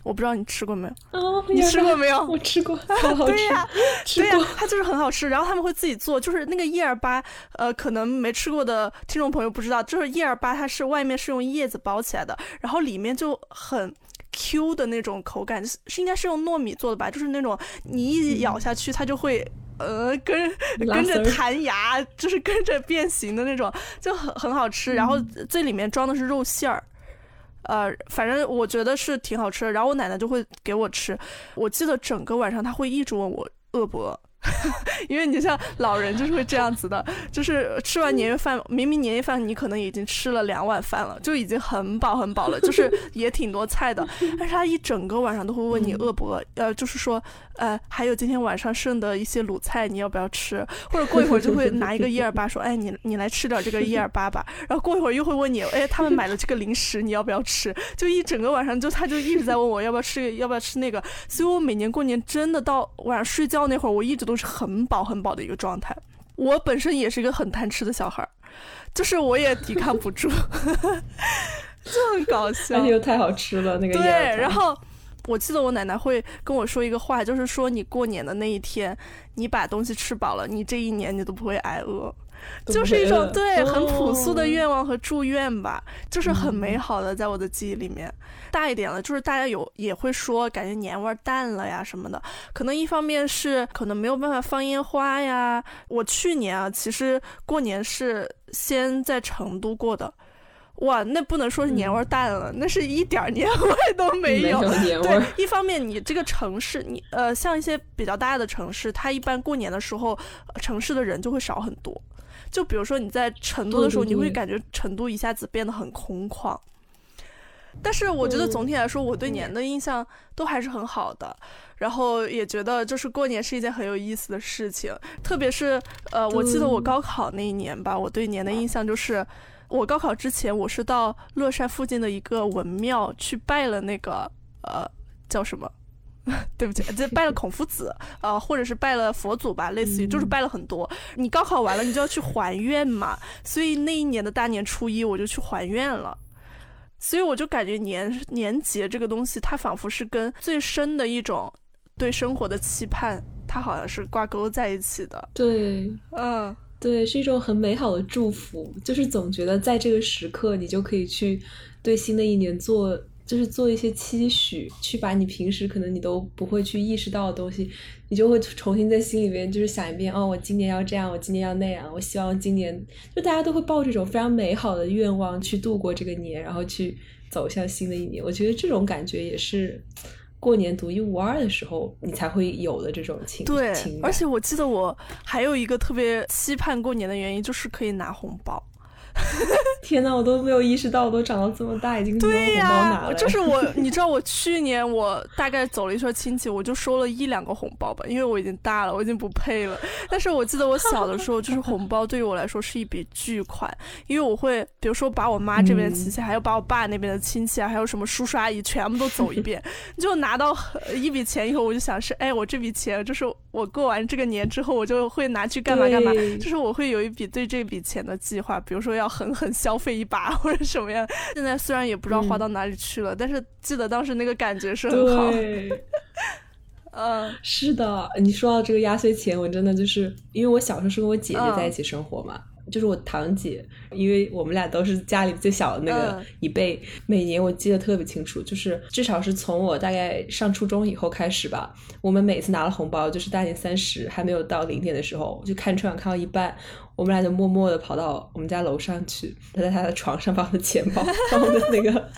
我不知道你吃过没有？哦，你吃过没有？我吃过，好好吃对呀。它就是很好吃。然后他们会自己做，就是那个叶儿粑，呃，可能没吃过的听众朋友不知道，就是叶儿粑，它是外面是用叶子包起来的，然后里面就很。Q 的那种口感是是应该是用糯米做的吧？就是那种你一咬下去，它就会呃跟跟着弹牙，就是跟着变形的那种，就很很好吃。然后最里面装的是肉馅儿，呃，反正我觉得是挺好吃的。然后我奶奶就会给我吃，我记得整个晚上她会一直问我饿不饿。因为你像老人就是会这样子的，就是吃完年夜饭，明明年夜饭你可能已经吃了两碗饭了，就已经很饱很饱了，就是 也挺多菜的，但是他一整个晚上都会问你饿不饿，呃，就是说，呃，还有今天晚上剩的一些卤菜你要不要吃，或者过一会儿就会拿一个一二八说，哎，你你来吃点这个一二八吧，然后过一会儿又会问你，哎，他们买了这个零食你要不要吃，就一整个晚上就他就一直在问我要不要吃要不要吃那个，所以我每年过年真的到晚上睡觉那会儿，我一直都是很饱很饱的一个状态。我本身也是一个很贪吃的小孩儿，就是我也抵抗不住，就很搞笑。又太好吃了，那个对，然后我记得我奶奶会跟我说一个话，就是说你过年的那一天，你把东西吃饱了，你这一年你都不会挨饿。都就是一种对很朴素的哦愿望和祝愿吧，就是很嗯美好的，在我的记忆里面。大一点了，就是大家有也会说，感觉年味儿淡了呀什么的。可能一方面是可能没有办法放烟花呀。我去年啊，其实过年是先在成都过的。哇，那不能说是年味儿淡了，那是一点儿年 味都没有。有对。，一方面你这个城市，你呃，像一些比较大的城市，它一般过年的时候，呃城市的人就会少很多。就比如说你在成都的时候，你会感觉成都一下子变得很空旷。但是我觉得嗯总体来说，我对年的印象都还是很好的，然后也觉得就是过年是一件很有意思的事情，特别是呃，我记得我高考那一年吧，我对年的印象就是，我高考之前我是到乐山附近的一个文庙去拜了那个呃叫什么？对不起，这拜了孔夫子，呃，或者是拜了佛祖吧，类似于就是拜了很多。你高考完了，你就要去还愿嘛，所以那一年的大年初一我就去还愿了。所以我就感觉年年节这个东西，它仿佛是跟最深的一种对生活的期盼，它好像是挂钩在一起的。对，嗯，对，是一种很美好的祝福，就是总觉得在这个时刻，你就可以去对新的一年做。就是做一些期许，去把你平时可能你都不会去意识到的东西，你就会重新在心里面就是想一遍哦，我今年要这样，我今年要那样，我希望今年就大家都会抱这种非常美好的愿望去度过这个年，然后去走向新的一年。我觉得这种感觉也是过年独一无二的时候你才会有的这种情对，而且我记得我还有一个特别期盼过年的原因，就是可以拿红包。天呐，我都没有意识到，我都长到这么大，已经没有红包拿了。就是我，你知道，我去年我大概走了一圈亲戚，我就收了一两个红包吧，因为我已经大了，我已经不配了。但是我记得我小的时候，就是红包对于我来说是一笔巨款，因为我会，比如说把我妈这边的亲戚，还有把我爸那边的亲戚啊，还有什么叔叔阿姨，全部都走一遍。就拿到一笔钱以后，我就想是，哎，我这笔钱就是我过完这个年之后，我就会拿去干嘛干嘛，就是我会有一笔对这笔钱的计划，比如说要。狠狠消费一把或者什么样？现在虽然也不知道花到哪里去了，但是记得当时那个感觉是很好。嗯，是的。你说到这个压岁钱，我真的就是因为我小时候是跟我姐姐在一起生活嘛。就是我堂姐，因为我们俩都是家里最小的那个一辈，每年我记得特别清楚，就是至少是从我大概上初中以后开始吧，我们每次拿了红包，就是大年三十还没有到零点的时候，就看春晚看到一半，我们俩就默默的跑到我们家楼上去，他在他的床上把我的钱包，把我们的那个，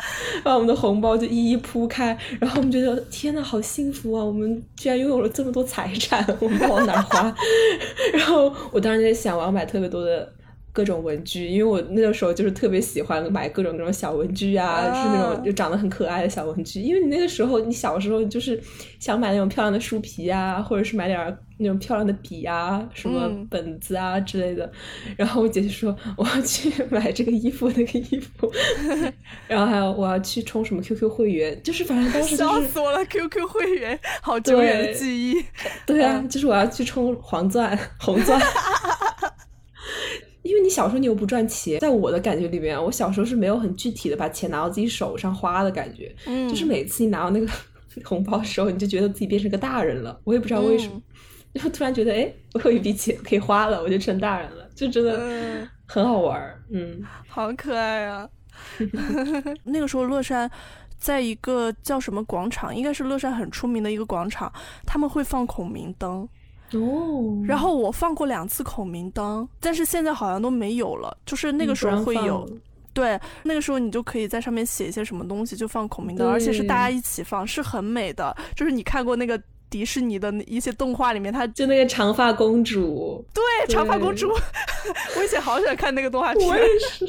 把我们的红包就一一铺开，然后我们觉得天呐，好幸福啊，我们居然拥有了这么多财产，我们往哪花？然后我当时在想，我要买特别多的。各种文具，因为我那个时候就是特别喜欢买各种各种小文具啊，就是那种就长得很可爱的小文具。因为你那个时候，你小时候就是想买那种漂亮的书皮啊，或者是买点那种漂亮的笔啊，什么本子啊之类的。然后我姐姐说我要去买这个衣服那个衣服，然后还有我要去充什么 QQ 会员，就是反正当时笑死我了，QQ 会员好久远的记忆。对啊，就是我要去充黄钻、红钻。因为你小时候你又不赚钱，在我的感觉里面，我小时候是没有很具体的把钱拿到自己手上花的感觉，嗯，就是每次你拿到那个 红包的时候，你就觉得自己变成个大人了，我也不知道为什么，就突然觉得哎，我有一笔钱可以花了，我就成大人了，就真的很好玩儿，嗯，好可爱啊。那个时候乐山在一个叫什么广场，应该是乐山很出名的一个广场，他们会放孔明灯。哦，然后我放过两次孔明灯，但是现在好像都没有了。就是那个时候会有，对，那个时候你就可以在上面写一些什么东西，就放孔明灯，而且是大家一起放，是很美的。就是你看过那个迪士尼的一些动画里面，它就那个长发公主，对，长发公主，我以前好喜欢看那个动画片，我也是，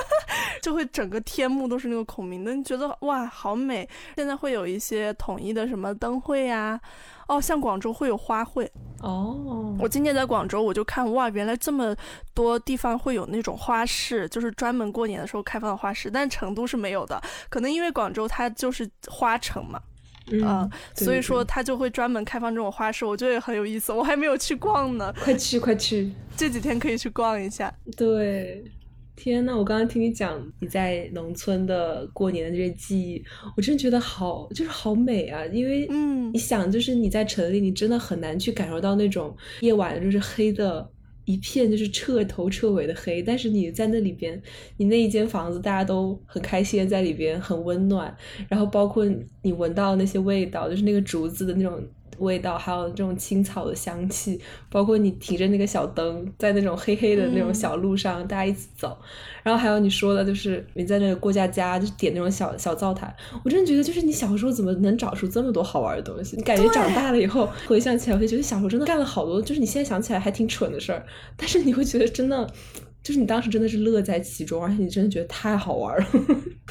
就会整个天幕都是那个孔明灯，觉得哇，好美。现在会有一些统一的什么灯会呀。哦，像广州会有花卉哦。我今年在广州，我就看哇，原来这么多地方会有那种花市，就是专门过年的时候开放的花市。但成都是没有的，可能因为广州它就是花城嘛，嗯，所以说他就会专门开放这种花市，我觉得也很有意思。我还没有去逛呢，快去快去，这几天可以去逛一下。对。天呐，我刚刚听你讲你在农村的过年的这些记忆，我真的觉得好，就是好美啊！因为，嗯，你想，就是你在城里，你真的很难去感受到那种夜晚就是黑的一片，就是彻头彻尾的黑。但是你在那里边，你那一间房子，大家都很开心在里边，很温暖。然后包括你闻到那些味道，就是那个竹子的那种。味道，还有这种青草的香气，包括你提着那个小灯，在那种黑黑的那种小路上，大家一起走，然后还有你说的，就是你在那个过家家，就点那种小小灶台，我真的觉得，就是你小时候怎么能找出这么多好玩的东西？你感觉长大了以后回想起来，会觉得小时候真的干了好多，就是你现在想起来还挺蠢的事儿，但是你会觉得真的，就是你当时真的是乐在其中，而且你真的觉得太好玩了。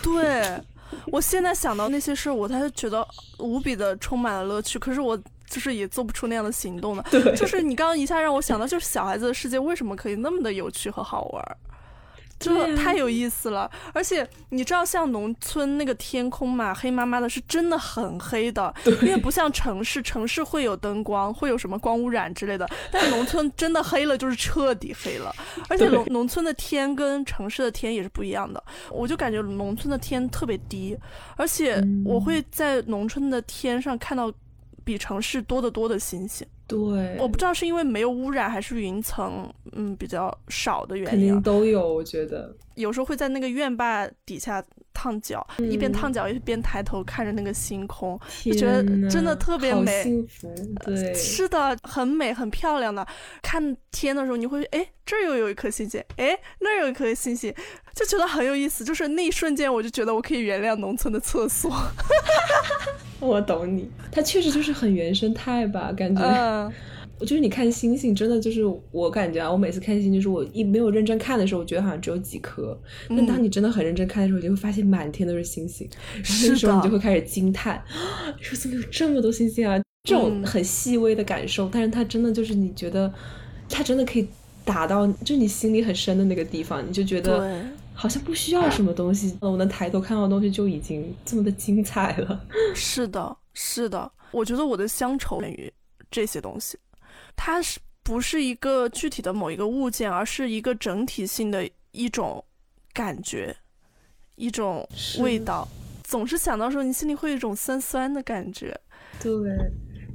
对。我现在想到那些事儿，我才觉得无比的充满了乐趣。可是我就是也做不出那样的行动的。对，就是你刚刚一下让我想到，就是小孩子的世界为什么可以那么的有趣和好玩？真的太有意思了。而且你知道，像农村那个天空嘛，黑麻麻的，是真的很黑的，因为不像城市，城市会有灯光，会有什么光污染之类的，但农村真的黑了，就是彻底黑了。而且农农村的天跟城市的天也是不一样的，我就感觉农村的天特别低，而且我会在农村的天上看到比城市多得多的星星。对，我不知道是因为没有污染还是云层嗯比较少的原因，肯定都有。我觉得有时候会在那个院坝底下烫脚，一边烫脚一边抬头看着那个星空，就觉得真的特别美，幸福。对，是的，很美很漂亮的。看天的时候，你会哎这儿又有一颗星星，哎那儿有一颗星星，就觉得很有意思。就是那一瞬间，我就觉得我可以原谅农村的厕所。我懂你，它确实就是很原生态吧，感觉。嗯。就是你看星星，真的就是我感觉啊，我每次看星星，就是我一没有认真看的时候，我觉得好像只有几颗。但当你真的很认真看的时候，你就会发现满天都是星星。是的。时候你就会开始惊叹，说怎么有这么多星星啊？这种很细微的感受，但是它真的就是你觉得，它真的可以打到就你心里很深的那个地方，你就觉得。好像不需要什么东西，我能抬头看到的东西就已经这么的精彩了。是的，是的，我觉得我的乡愁源于这些东西，它是不是一个具体的某一个物件，而是一个整体性的一种感觉，一种味道。总是想到时候，你心里会有一种酸酸的感觉。对。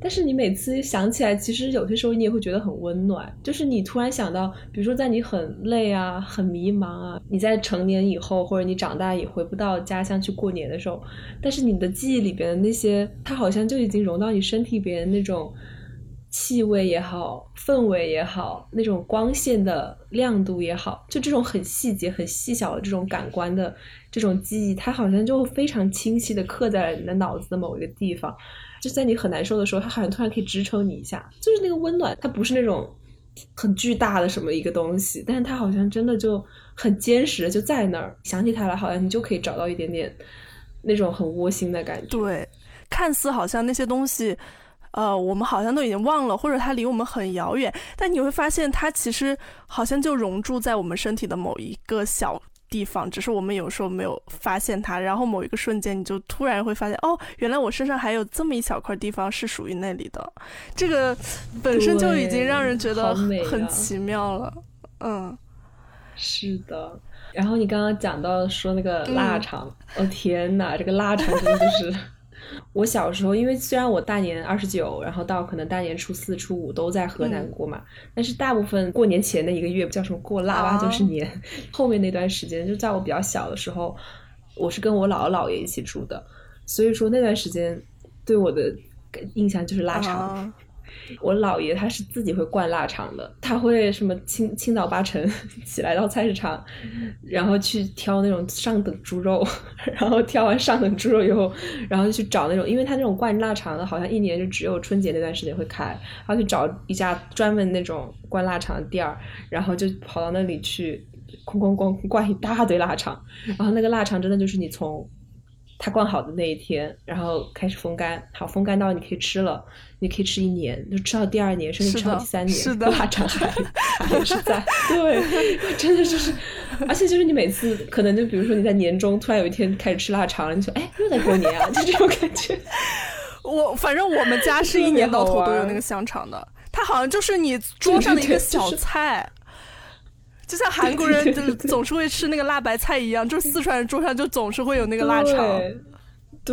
但是你每次想起来，其实有些时候你也会觉得很温暖。就是你突然想到，比如说在你很累啊、很迷茫啊，你在成年以后或者你长大也回不到家乡去过年的时候，但是你的记忆里边的那些，它好像就已经融到你身体里边那种气味也好、氛围也好、那种光线的亮度也好，就这种很细节、很细小的这种感官的这种记忆，它好像就非常清晰的刻在了你的脑子的某一个地方。就在你很难受的时候，它好像突然可以支撑你一下，就是那个温暖，它不是那种很巨大的什么一个东西，但是它好像真的就很坚实，就在那儿。想起它来，好像你就可以找到一点点那种很窝心的感觉。对，看似好像那些东西，呃，我们好像都已经忘了，或者它离我们很遥远，但你会发现，它其实好像就融住在我们身体的某一个小。地方，只是我们有时候没有发现它，然后某一个瞬间，你就突然会发现，哦，原来我身上还有这么一小块地方是属于那里的，这个 本身就已经让人觉得很奇妙了。嗯，是的。然后你刚刚讲到说那个腊肠，哦天哪，这个腊肠真的就是。我小时候，因为虽然我大年二十九，然后到可能大年初四、初五都在河南过嘛，但是大部分过年前的一个月叫什么过腊八就是年，后面那段时间就在我比较小的时候，我是跟我姥姥姥爷一起住的，所以说那段时间对我的印象就是腊肠。我姥爷他是自己会灌腊肠的，他会什么清清早八晨起来到菜市场，然后去挑那种上等猪肉，然后挑完上等猪肉以后，然后就去找那种，因为他那种灌腊肠的，好像一年就只有春节那段时间会开，他去找一家专门那种灌腊肠的店儿，然后就跑到那里去，哐哐哐灌一大堆腊肠，然后那个腊肠真的就是你从。它灌好的那一天，然后开始风干，好风干到你可以吃了，你可以吃一年，就吃到第二年，甚至吃到第三年，腊肠还还是在。对，真的就是，而且就是你每次可能就比如说你在年终突然有一天开始吃腊肠了，你说哎又在过年啊，就这种感觉。我反正我们家是一年到头都有那个香肠的，它好像就是你 桌上的一个小菜。就像韩国人就总是会吃那个辣白菜一样，就是四川人桌上就总是会有那个腊肠。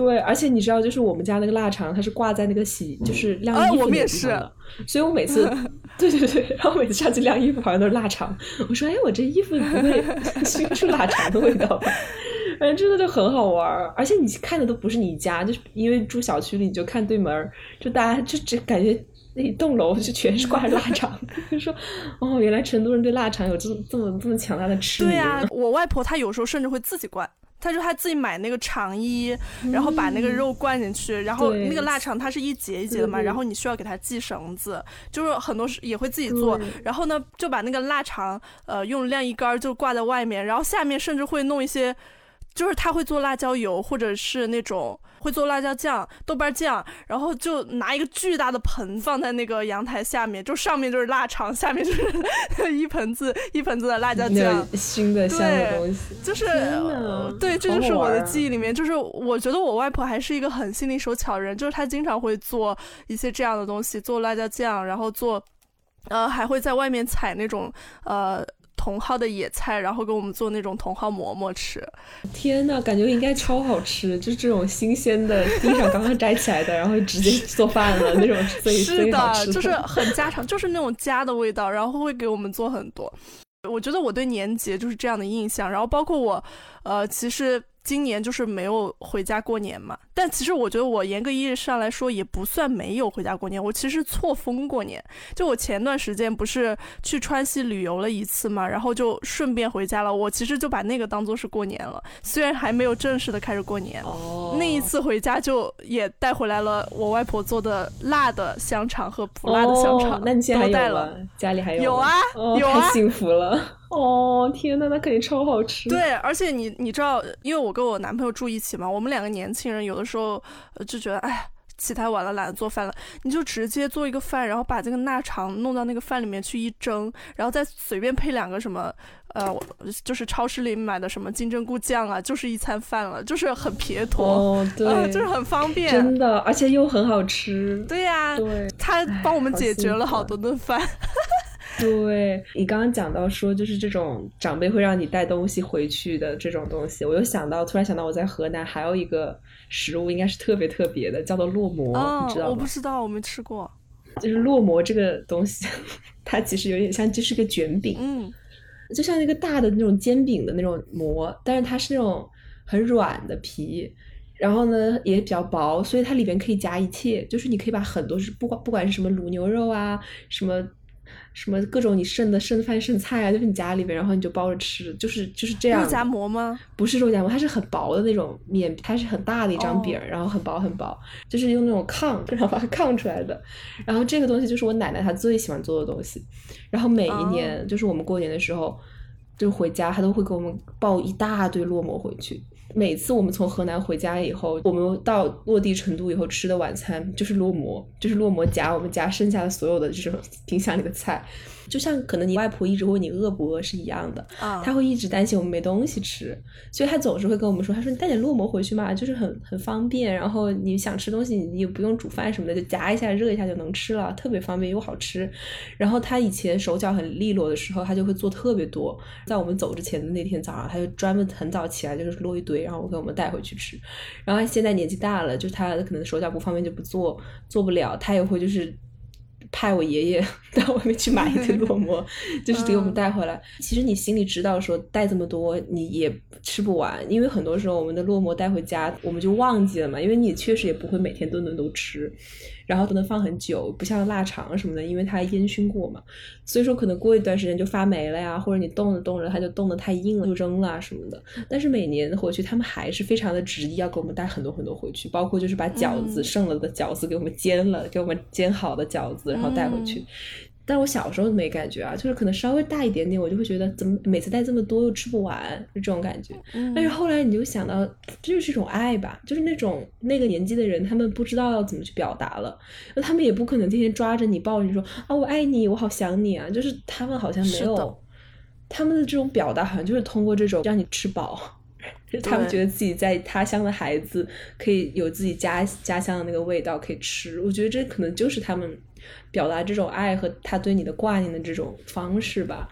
对，而且你知道，就是我们家那个腊肠，它是挂在那个洗，就是晾衣服的地方的。所以我每次，对对对，然后每次上去晾衣服，好像都是腊肠。我说，哎，我这衣服不会 熏出腊肠的味道吧？反正真的就很好玩儿。而且你看的都不是你家，就是因为住小区里，你就看对门就大家就只感觉。那一栋楼就全是挂着腊 肠，就 说哦，原来成都人对腊肠有这么这么这么强大的痴迷。对呀，我外婆她有时候甚至会自己灌，她说她自己买那个肠衣，然后把那个肉灌进去，然后那个腊肠它是一节一节的嘛，然后你需要给它系绳子，就是很多也会自己做，然后呢就把那个腊肠呃用晾衣杆就挂在外面，然后下面甚至会弄一些就是他会做辣椒油，或者是那种会做辣椒酱、豆瓣酱，然后就拿一个巨大的盆放在那个阳台下面，就上面就是腊肠，下面就是 一盆子一盆子的辣椒酱，熏的香的东西，就是对，这就是我的记忆里面，就是我觉得我外婆还是一个很心灵手巧的人，就是她经常会做一些这样的东西，做辣椒酱，然后做，呃，还会在外面采那种呃。茼蒿的野菜，然后给我们做那种茼蒿馍馍吃。天呐，感觉应该超好吃，就是这种新鲜的，地上刚刚摘起来的，然后直接做饭了那种，最最好吃。就是很家常，就是那种家的味道，然后会给我们做很多。我觉得我对年节就是这样的印象，然后包括我，呃，其实。今年就是没有回家过年嘛，但其实我觉得我严格意义上来说也不算没有回家过年，我其实错峰过年。就我前段时间不是去川西旅游了一次嘛，然后就顺便回家了，我其实就把那个当做是过年了，虽然还没有正式的开始过年。哦。那一次回家就也带回来了我外婆做的辣的香肠和不辣的香肠，那你现在还带了？家里还有？有啊，有啊，太幸福了。哦天呐，那肯定超好吃。对，而且你你知道，因为我跟我男朋友住一起嘛，我们两个年轻人有的时候就觉得，哎，起太晚了，懒得做饭了，你就直接做一个饭，然后把这个腊肠弄到那个饭里面去一蒸，然后再随便配两个什么，呃，就是超市里买的什么金针菇酱啊，就是一餐饭了，就是很撇脱，哦，对，就是很方便，真的，而且又很好吃。对呀，对，他帮我们解决了好多顿饭。对你刚刚讲到说，就是这种长辈会让你带东西回去的这种东西，我又想到，突然想到我在河南还有一个食物，应该是特别特别的，叫做烙馍，你知道吗？我不知道，我没吃过。就是烙馍这个东西，它其实有点像，就是个卷饼，嗯，就像一个大的那种煎饼的那种馍，但是它是那种很软的皮，然后呢也比较薄，所以它里边可以夹一切，就是你可以把很多是不管不管是什么卤牛肉啊，什么。什么各种你剩的剩饭剩菜啊，就是你夹里边，然后你就包着吃，就是就是这样。肉夹馍吗？不是肉夹馍，它是很薄的那种面，它是很大的一张饼，然后很薄很薄，就是用那种炕，然后把它炕出来的。然后这个东西就是我奶奶她最喜欢做的东西。然后每一年就是我们过年的时候，就回家，她都会给我们抱一大堆烙馍回去。每次我们从河南回家以后，我们到落地成都以后吃的晚餐就是烙馍，就是烙馍夹我们家剩下的所有的这种冰箱里的菜。就像可能你外婆一直问你饿不饿是一样的，她会一直担心我们没东西吃，所以她总是会跟我们说，她说你带点烙馍回去嘛，就是很很方便，然后你想吃东西你也不用煮饭什么的，就夹一下热一下就能吃了，特别方便又好吃。然后她以前手脚很利落的时候，她就会做特别多，在我们走之前的那天早上，她就专门很早起来就是摞一堆，然后给我们带回去吃。然后现在年纪大了，就是她可能手脚不方便就不做，做不了，她也会就是。派我爷爷 到外面去买一堆烙馍，就是给我们带回来。其实你心里知道，说带这么多你也吃不完，因为很多时候我们的烙馍带回家我们就忘记了嘛，因为你确实也不会每天顿顿都吃。然后都能放很久，不像腊肠什么的，因为它烟熏过嘛，所以说可能过一段时间就发霉了呀，或者你冻着冻着它就冻得太硬了就扔了什么的。但是每年回去，他们还是非常的执意要给我们带很多很多回去，包括就是把饺子剩了的饺子给我们煎了，给我们煎好的饺子然后带回去。但我小时候没感觉啊，就是可能稍微大一点点，我就会觉得怎么每次带这么多又吃不完，就这种感觉。但是后来你就想到，这就是一种爱吧，就是那种那个年纪的人，他们不知道要怎么去表达了，那他们也不可能天天抓着你抱着你说啊我爱你，我好想你啊，就是他们好像没有，他们的这种表达好像就是通过这种让你吃饱，他们觉得自己在他乡的孩子可以有自己家家乡的那个味道可以吃，我觉得这可能就是他们。表达这种爱和他对你的挂念的这种方式吧，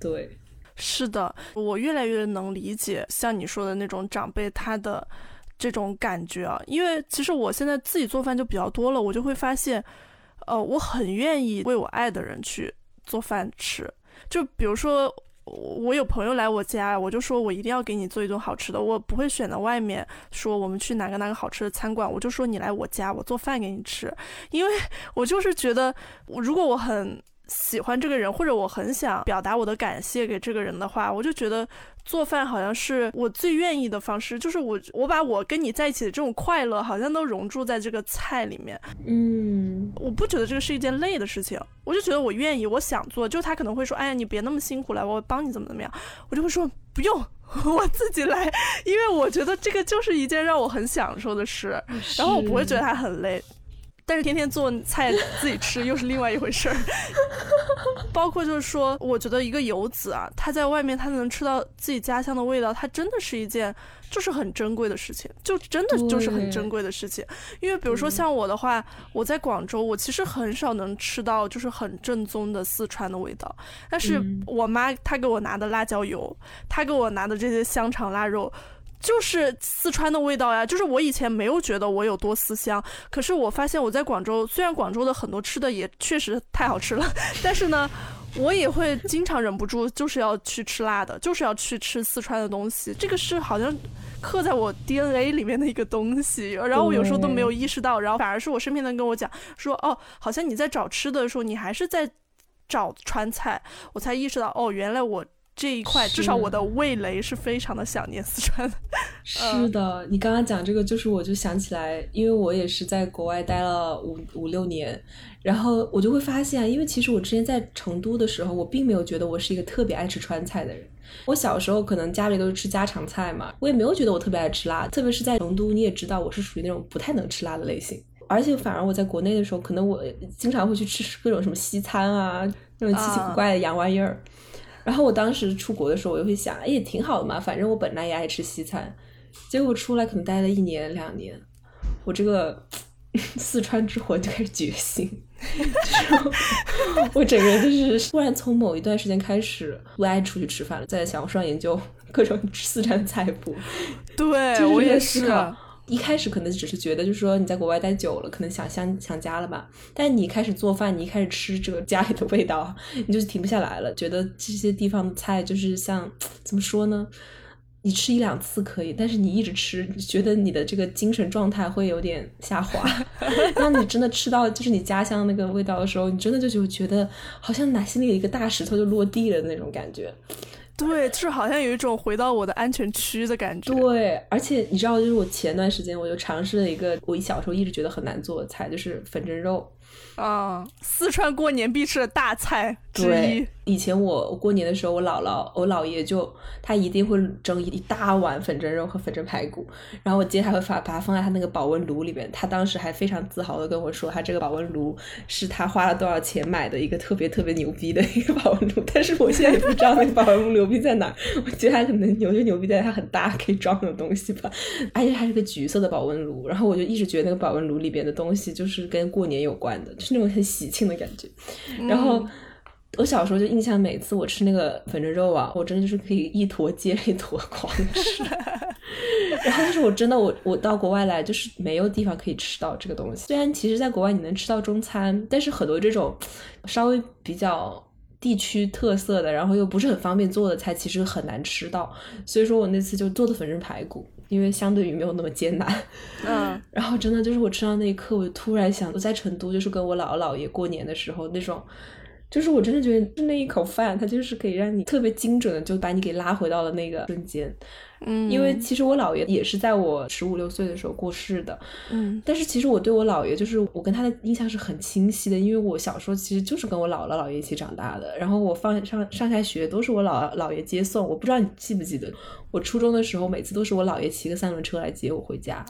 对，是的，我越来越能理解像你说的那种长辈他的这种感觉啊，因为其实我现在自己做饭就比较多了，我就会发现，呃，我很愿意为我爱的人去做饭吃，就比如说。我有朋友来我家，我就说我一定要给你做一顿好吃的，我不会选择外面说我们去哪个哪个好吃的餐馆，我就说你来我家，我做饭给你吃，因为我就是觉得，如果我很。喜欢这个人，或者我很想表达我的感谢给这个人的话，我就觉得做饭好像是我最愿意的方式，就是我我把我跟你在一起的这种快乐，好像都融入在这个菜里面。嗯，我不觉得这个是一件累的事情，我就觉得我愿意，我想做。就他可能会说，哎呀，你别那么辛苦了，我帮你怎么怎么样，我就会说不用，我自己来，因为我觉得这个就是一件让我很享受的事，然后我不会觉得它很累。但是天天做菜自己吃又是另外一回事儿，包括就是说，我觉得一个游子啊，他在外面他能吃到自己家乡的味道，他真的是一件就是很珍贵的事情，就真的就是很珍贵的事情。因为比如说像我的话，我在广州，我其实很少能吃到就是很正宗的四川的味道，但是我妈她给我拿的辣椒油，她给我拿的这些香肠腊肉。就是四川的味道呀，就是我以前没有觉得我有多思乡，可是我发现我在广州，虽然广州的很多吃的也确实太好吃了，但是呢，我也会经常忍不住就是要去吃辣的，就是要去吃四川的东西，这个是好像刻在我 DNA 里面的一个东西，然后我有时候都没有意识到，然后反而是我身边的人跟我讲说，哦，好像你在找吃的时候，你还是在找川菜，我才意识到，哦，原来我。这一块，至少我的味蕾是非常的想念四川的。是的，你刚刚讲这个，就是我就想起来，因为我也是在国外待了五五六年，然后我就会发现，因为其实我之前在成都的时候，我并没有觉得我是一个特别爱吃川菜的人。我小时候可能家里都是吃家常菜嘛，我也没有觉得我特别爱吃辣，特别是在成都，你也知道我是属于那种不太能吃辣的类型，而且反而我在国内的时候，可能我经常会去吃各种什么西餐啊，那种奇奇怪怪的洋玩意儿。然后我当时出国的时候，我就会想，哎，也挺好的嘛，反正我本来也爱吃西餐。结果出来可能待了一年两年，我这个四川之魂就开始觉醒，就是我整个人就是突然从某一段时间开始不爱出去吃饭了，在小红书上研究各种四川菜谱。对我也是。一开始可能只是觉得，就是说你在国外待久了，可能想想想家了吧。但你开始做饭，你一开始吃这个家里的味道，你就是停不下来了。觉得这些地方的菜就是像怎么说呢？你吃一两次可以，但是你一直吃，觉得你的这个精神状态会有点下滑。当你真的吃到就是你家乡那个味道的时候，你真的就就觉得好像哪心里有一个大石头就落地了那种感觉。对，就是好像有一种回到我的安全区的感觉。对，而且你知道，就是我前段时间我就尝试了一个我小时候一直觉得很难做的菜，就是粉蒸肉。啊，四川过年必吃的大菜之一。以前我过年的时候，我姥姥、我姥爷就他一定会蒸一大碗粉蒸肉和粉蒸排骨，然后我接他会发把它放在他那个保温炉里边。他当时还非常自豪的跟我说，他这个保温炉是他花了多少钱买的一个特别特别牛逼的一个保温炉。但是我现在也不知道那个保温炉牛逼在哪，我觉得他可能牛就牛逼在它很大，可以装的东西吧。而且还是个橘色的保温炉，然后我就一直觉得那个保温炉里边的东西就是跟过年有关的。是那种很喜庆的感觉，然后我小时候就印象，每次我吃那个粉蒸肉啊，我真的就是可以一坨接一坨狂吃。然后就是我真的我我到国外来就是没有地方可以吃到这个东西。虽然其实，在国外你能吃到中餐，但是很多这种稍微比较地区特色的，然后又不是很方便做的菜，其实很难吃到。所以说我那次就做的粉蒸排骨。因为相对于没有那么艰难，嗯，然后真的就是我吃到那一刻，我就突然想，我在成都就是跟我姥姥姥爷过年的时候那种，就是我真的觉得就那一口饭，它就是可以让你特别精准的就把你给拉回到了那个瞬间。嗯，因为其实我姥爷也是在我十五六岁的时候过世的，嗯，但是其实我对我姥爷就是我跟他的印象是很清晰的，因为我小时候其实就是跟我姥姥姥爷一起长大的，然后我放上上下学都是我姥姥爷接送，我不知道你记不记得，我初中的时候每次都是我姥爷骑个三轮车来接我回家，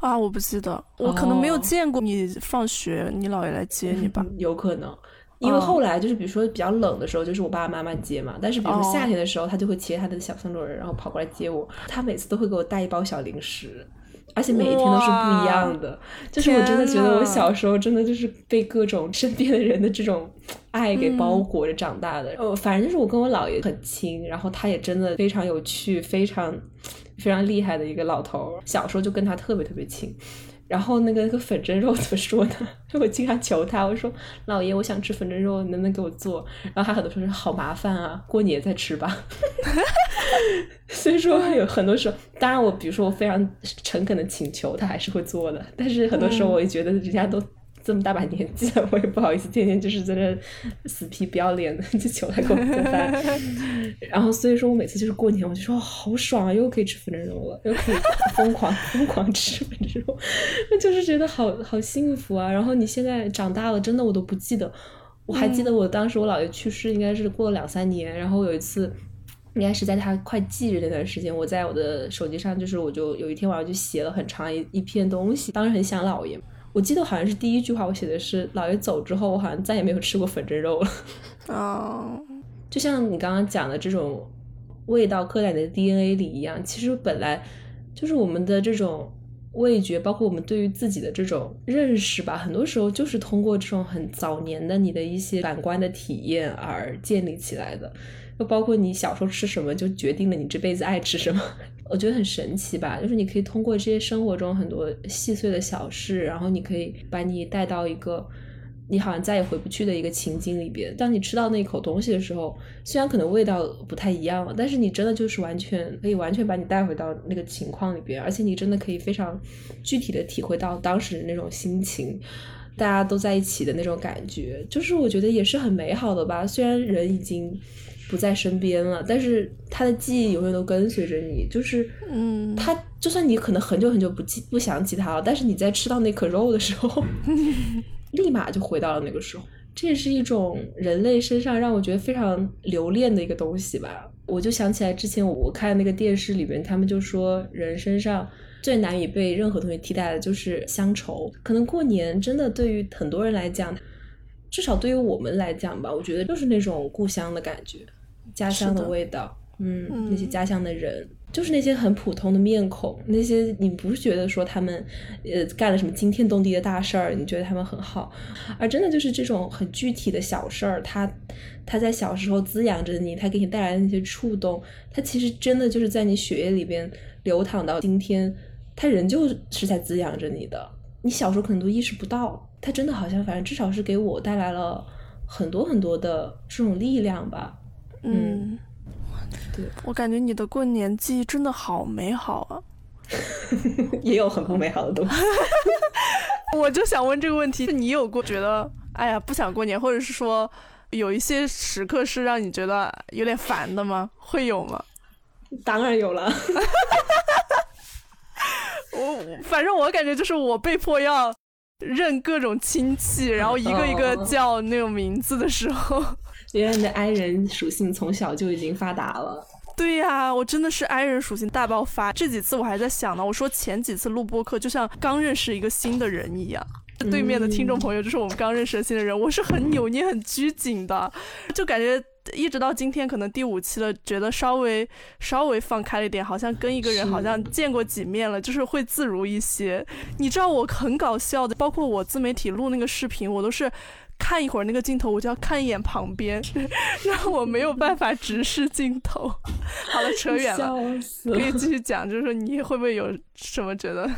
啊，我不记得，我可能没有见过你放学，你姥爷来接你吧，有可能。因为后来就是比如说比较冷的时候，就是我爸爸妈妈接嘛。但是比如说夏天的时候，他就会骑他的小三轮，然后跑过来接我。他每次都会给我带一包小零食，而且每一天都是不一样的。就是我真的觉得我小时候真的就是被各种身边的人的这种爱给包裹着长大的。呃，反正就是我跟我姥爷很亲，然后他也真的非常有趣，非常非常厉害的一个老头。小时候就跟他特别特别亲。然后那个那个粉蒸肉 怎么说呢？我经常求他，我说老爷，我想吃粉蒸肉，能不能给我做？然后他很多时候说好麻烦啊，过年再吃吧。所以说有很多时候，当然我比如说我非常诚恳的请求，他还是会做的。但是很多时候我也觉得人家都。这么大把年纪了，我也不好意思天天就是在那死皮不要脸的就求他给我做饭。然后所以说我每次就是过年，我就说好爽啊，又可以吃粉蒸肉了，又可以疯狂疯狂吃粉蒸肉，就是觉得好好幸福啊。然后你现在长大了，真的我都不记得，我还记得我当时我姥爷去世应该是过了两三年，然后有一次。应该是在他快忌日那段时间，我在我的手机上，就是我就有一天晚上就写了很长一一篇东西，当时很想姥爷。我记得好像是第一句话我写的是姥爷走之后，我好像再也没有吃过粉蒸肉了。哦，就像你刚刚讲的这种味道刻在你的 DNA 里一样，其实本来就是我们的这种味觉，包括我们对于自己的这种认识吧，很多时候就是通过这种很早年的你的一些感官的体验而建立起来的。就包括你小时候吃什么，就决定了你这辈子爱吃什么。我觉得很神奇吧，就是你可以通过这些生活中很多细碎的小事，然后你可以把你带到一个你好像再也回不去的一个情境里边。当你吃到那一口东西的时候，虽然可能味道不太一样，但是你真的就是完全可以完全把你带回到那个情况里边，而且你真的可以非常具体的体会到当时那种心情，大家都在一起的那种感觉，就是我觉得也是很美好的吧。虽然人已经。不在身边了，但是他的记忆永远都跟随着你。就是，嗯，他就算你可能很久很久不记不想起他了，但是你在吃到那颗肉的时候，立马就回到了那个时候。这也是一种人类身上让我觉得非常留恋的一个东西吧。我就想起来之前我看那个电视里面，他们就说人身上最难以被任何东西替代的就是乡愁。可能过年真的对于很多人来讲，至少对于我们来讲吧，我觉得就是那种故乡的感觉。家乡的味道，嗯，那些家乡的人，就是那些很普通的面孔，那些你不是觉得说他们，呃，干了什么惊天动地的大事儿，你觉得他们很好，而真的就是这种很具体的小事儿，他他在小时候滋养着你，他给你带来的那些触动，他其实真的就是在你血液里边流淌到今天，他仍旧是在滋养着你的，你小时候可能都意识不到，他真的好像反正至少是给我带来了很多很多的这种力量吧。嗯，对，我感觉你的过年记忆真的好美好啊，也有很不美好的东西。我就想问这个问题：你有过觉得哎呀不想过年，或者是说有一些时刻是让你觉得有点烦的吗？会有吗？当然有了。我反正我感觉就是我被迫要认各种亲戚，然后一个一个叫那种名字的时候。原来你的 I 人属性从小就已经发达了。对呀，我真的是 I 人属性大爆发。这几次我还在想呢，我说前几次录播课就像刚认识一个新的人一样。对面的听众朋友就是我们刚认识的新的人，我是很扭捏、很拘谨的，就感觉一直到今天可能第五期了，觉得稍微稍微放开了一点，好像跟一个人好像见过几面了，就是会自如一些。你知道我很搞笑的，包括我自媒体录那个视频，我都是。看一会儿那个镜头，我就要看一眼旁边，让我没有办法直视镜头。好了，扯远了，可以继续讲，就是说你会不会有什么觉得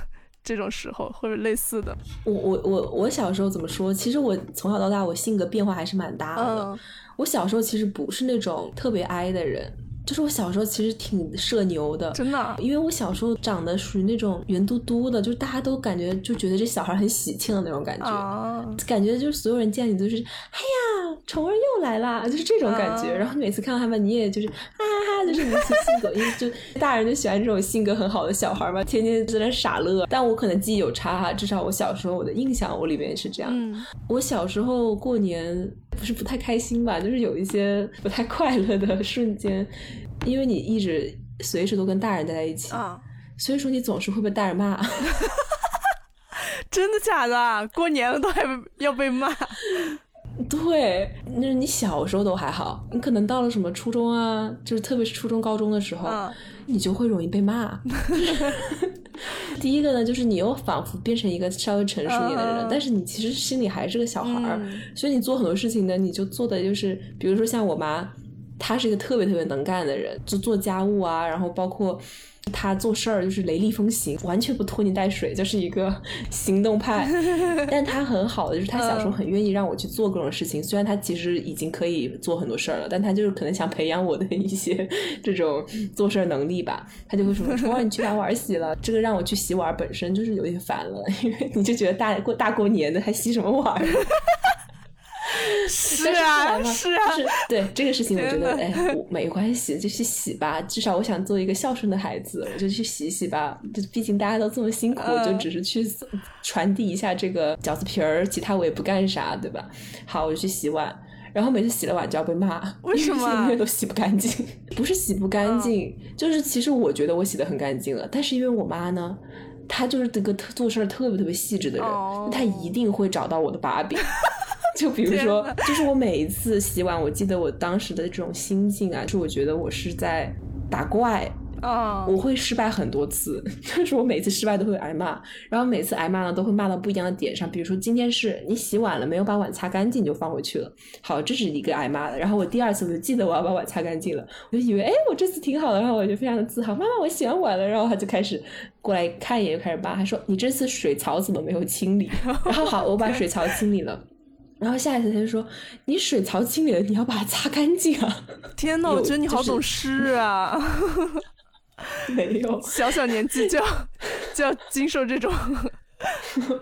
这种时候，或者类似的？我我我我小时候怎么说？其实我从小到大，我性格变化还是蛮大的。我小时候其实不是那种特别 I 的人。就是我小时候其实挺社牛的，真的，因为我小时候长得属于那种圆嘟嘟的，就是大家都感觉就觉得这小孩很喜庆的那种感觉，感觉就是所有人见你都是，哎呀，虫儿又来啦，就是这种感觉。然后每次看到他们，你也就是哈哈哈，就是那些性格，因为就大人就喜欢这种性格很好的小孩嘛，天天在那傻乐。但我可能记忆有差哈，至少我小时候我的印象我里面是这样。我小时候过年不是不太开心吧，就是有一些不太快乐的瞬间。因为你一直随时都跟大人待在一起啊，所以说你总是会被大人骂。真的假的？过年了都还要被骂？对，那你小时候都还好，你可能到了什么初中啊，就是特别是初中、高中的时候，你就会容易被骂。第一个呢，就是你又仿佛变成一个稍微成熟一点的人，但是你其实心里还是个小孩儿，所以你做很多事情呢，你就做的就是，比如说像我妈。她是一个特别特别能干的人，就做家务啊，然后包括他做事儿就是雷厉风行，完全不拖泥带水，就是一个行动派。但他很好的就是他小时候很愿意让我去做各种事情，虽然他其实已经可以做很多事儿了，但他就是可能想培养我的一些这种做事儿能力吧。他就会说：“说你去把碗洗了。”这个让我去洗碗本身就是有点烦了，因为你就觉得大过大过年的还洗什么碗？是啊，是啊，是对这个事情，我觉得哎，没关系，就去洗吧。至少我想做一个孝顺的孩子，我就去洗洗吧。就毕竟大家都这么辛苦，就只是去传递一下这个饺子皮儿，其他我也不干啥，对吧？好，我就去洗碗。然后每次洗了碗就要被骂，为什么永远都洗不干净？不是洗不干净，就是其实我觉得我洗的很干净了，但是因为我妈呢，她就是这个特做事儿特别特别细致的人，哦她一定会找到我的把柄。就比如说，就是我每一次洗碗，我记得我当时的这种心境啊，是我觉得我是在打怪，啊，我会失败很多次，就是我每次失败都会挨骂，然后每次挨骂呢都会骂到不一样的点上，比如说今天是你洗碗了没有把碗擦干净就放回去了，好，这是一个挨骂的。然后我第二次我就记得我要把碗擦干净了，我就以为哎我这次挺好的，然后我就非常的自豪，妈妈我洗完碗了，然后他就开始过来看一眼，就开始骂，他说你这次水槽怎么没有清理？然后好，我把水槽清理了。然后下一次他就说：“你水槽清理了，你要把它擦干净啊！” 天呐，我觉得你好懂事啊！没有，小小年纪就要就要经受这种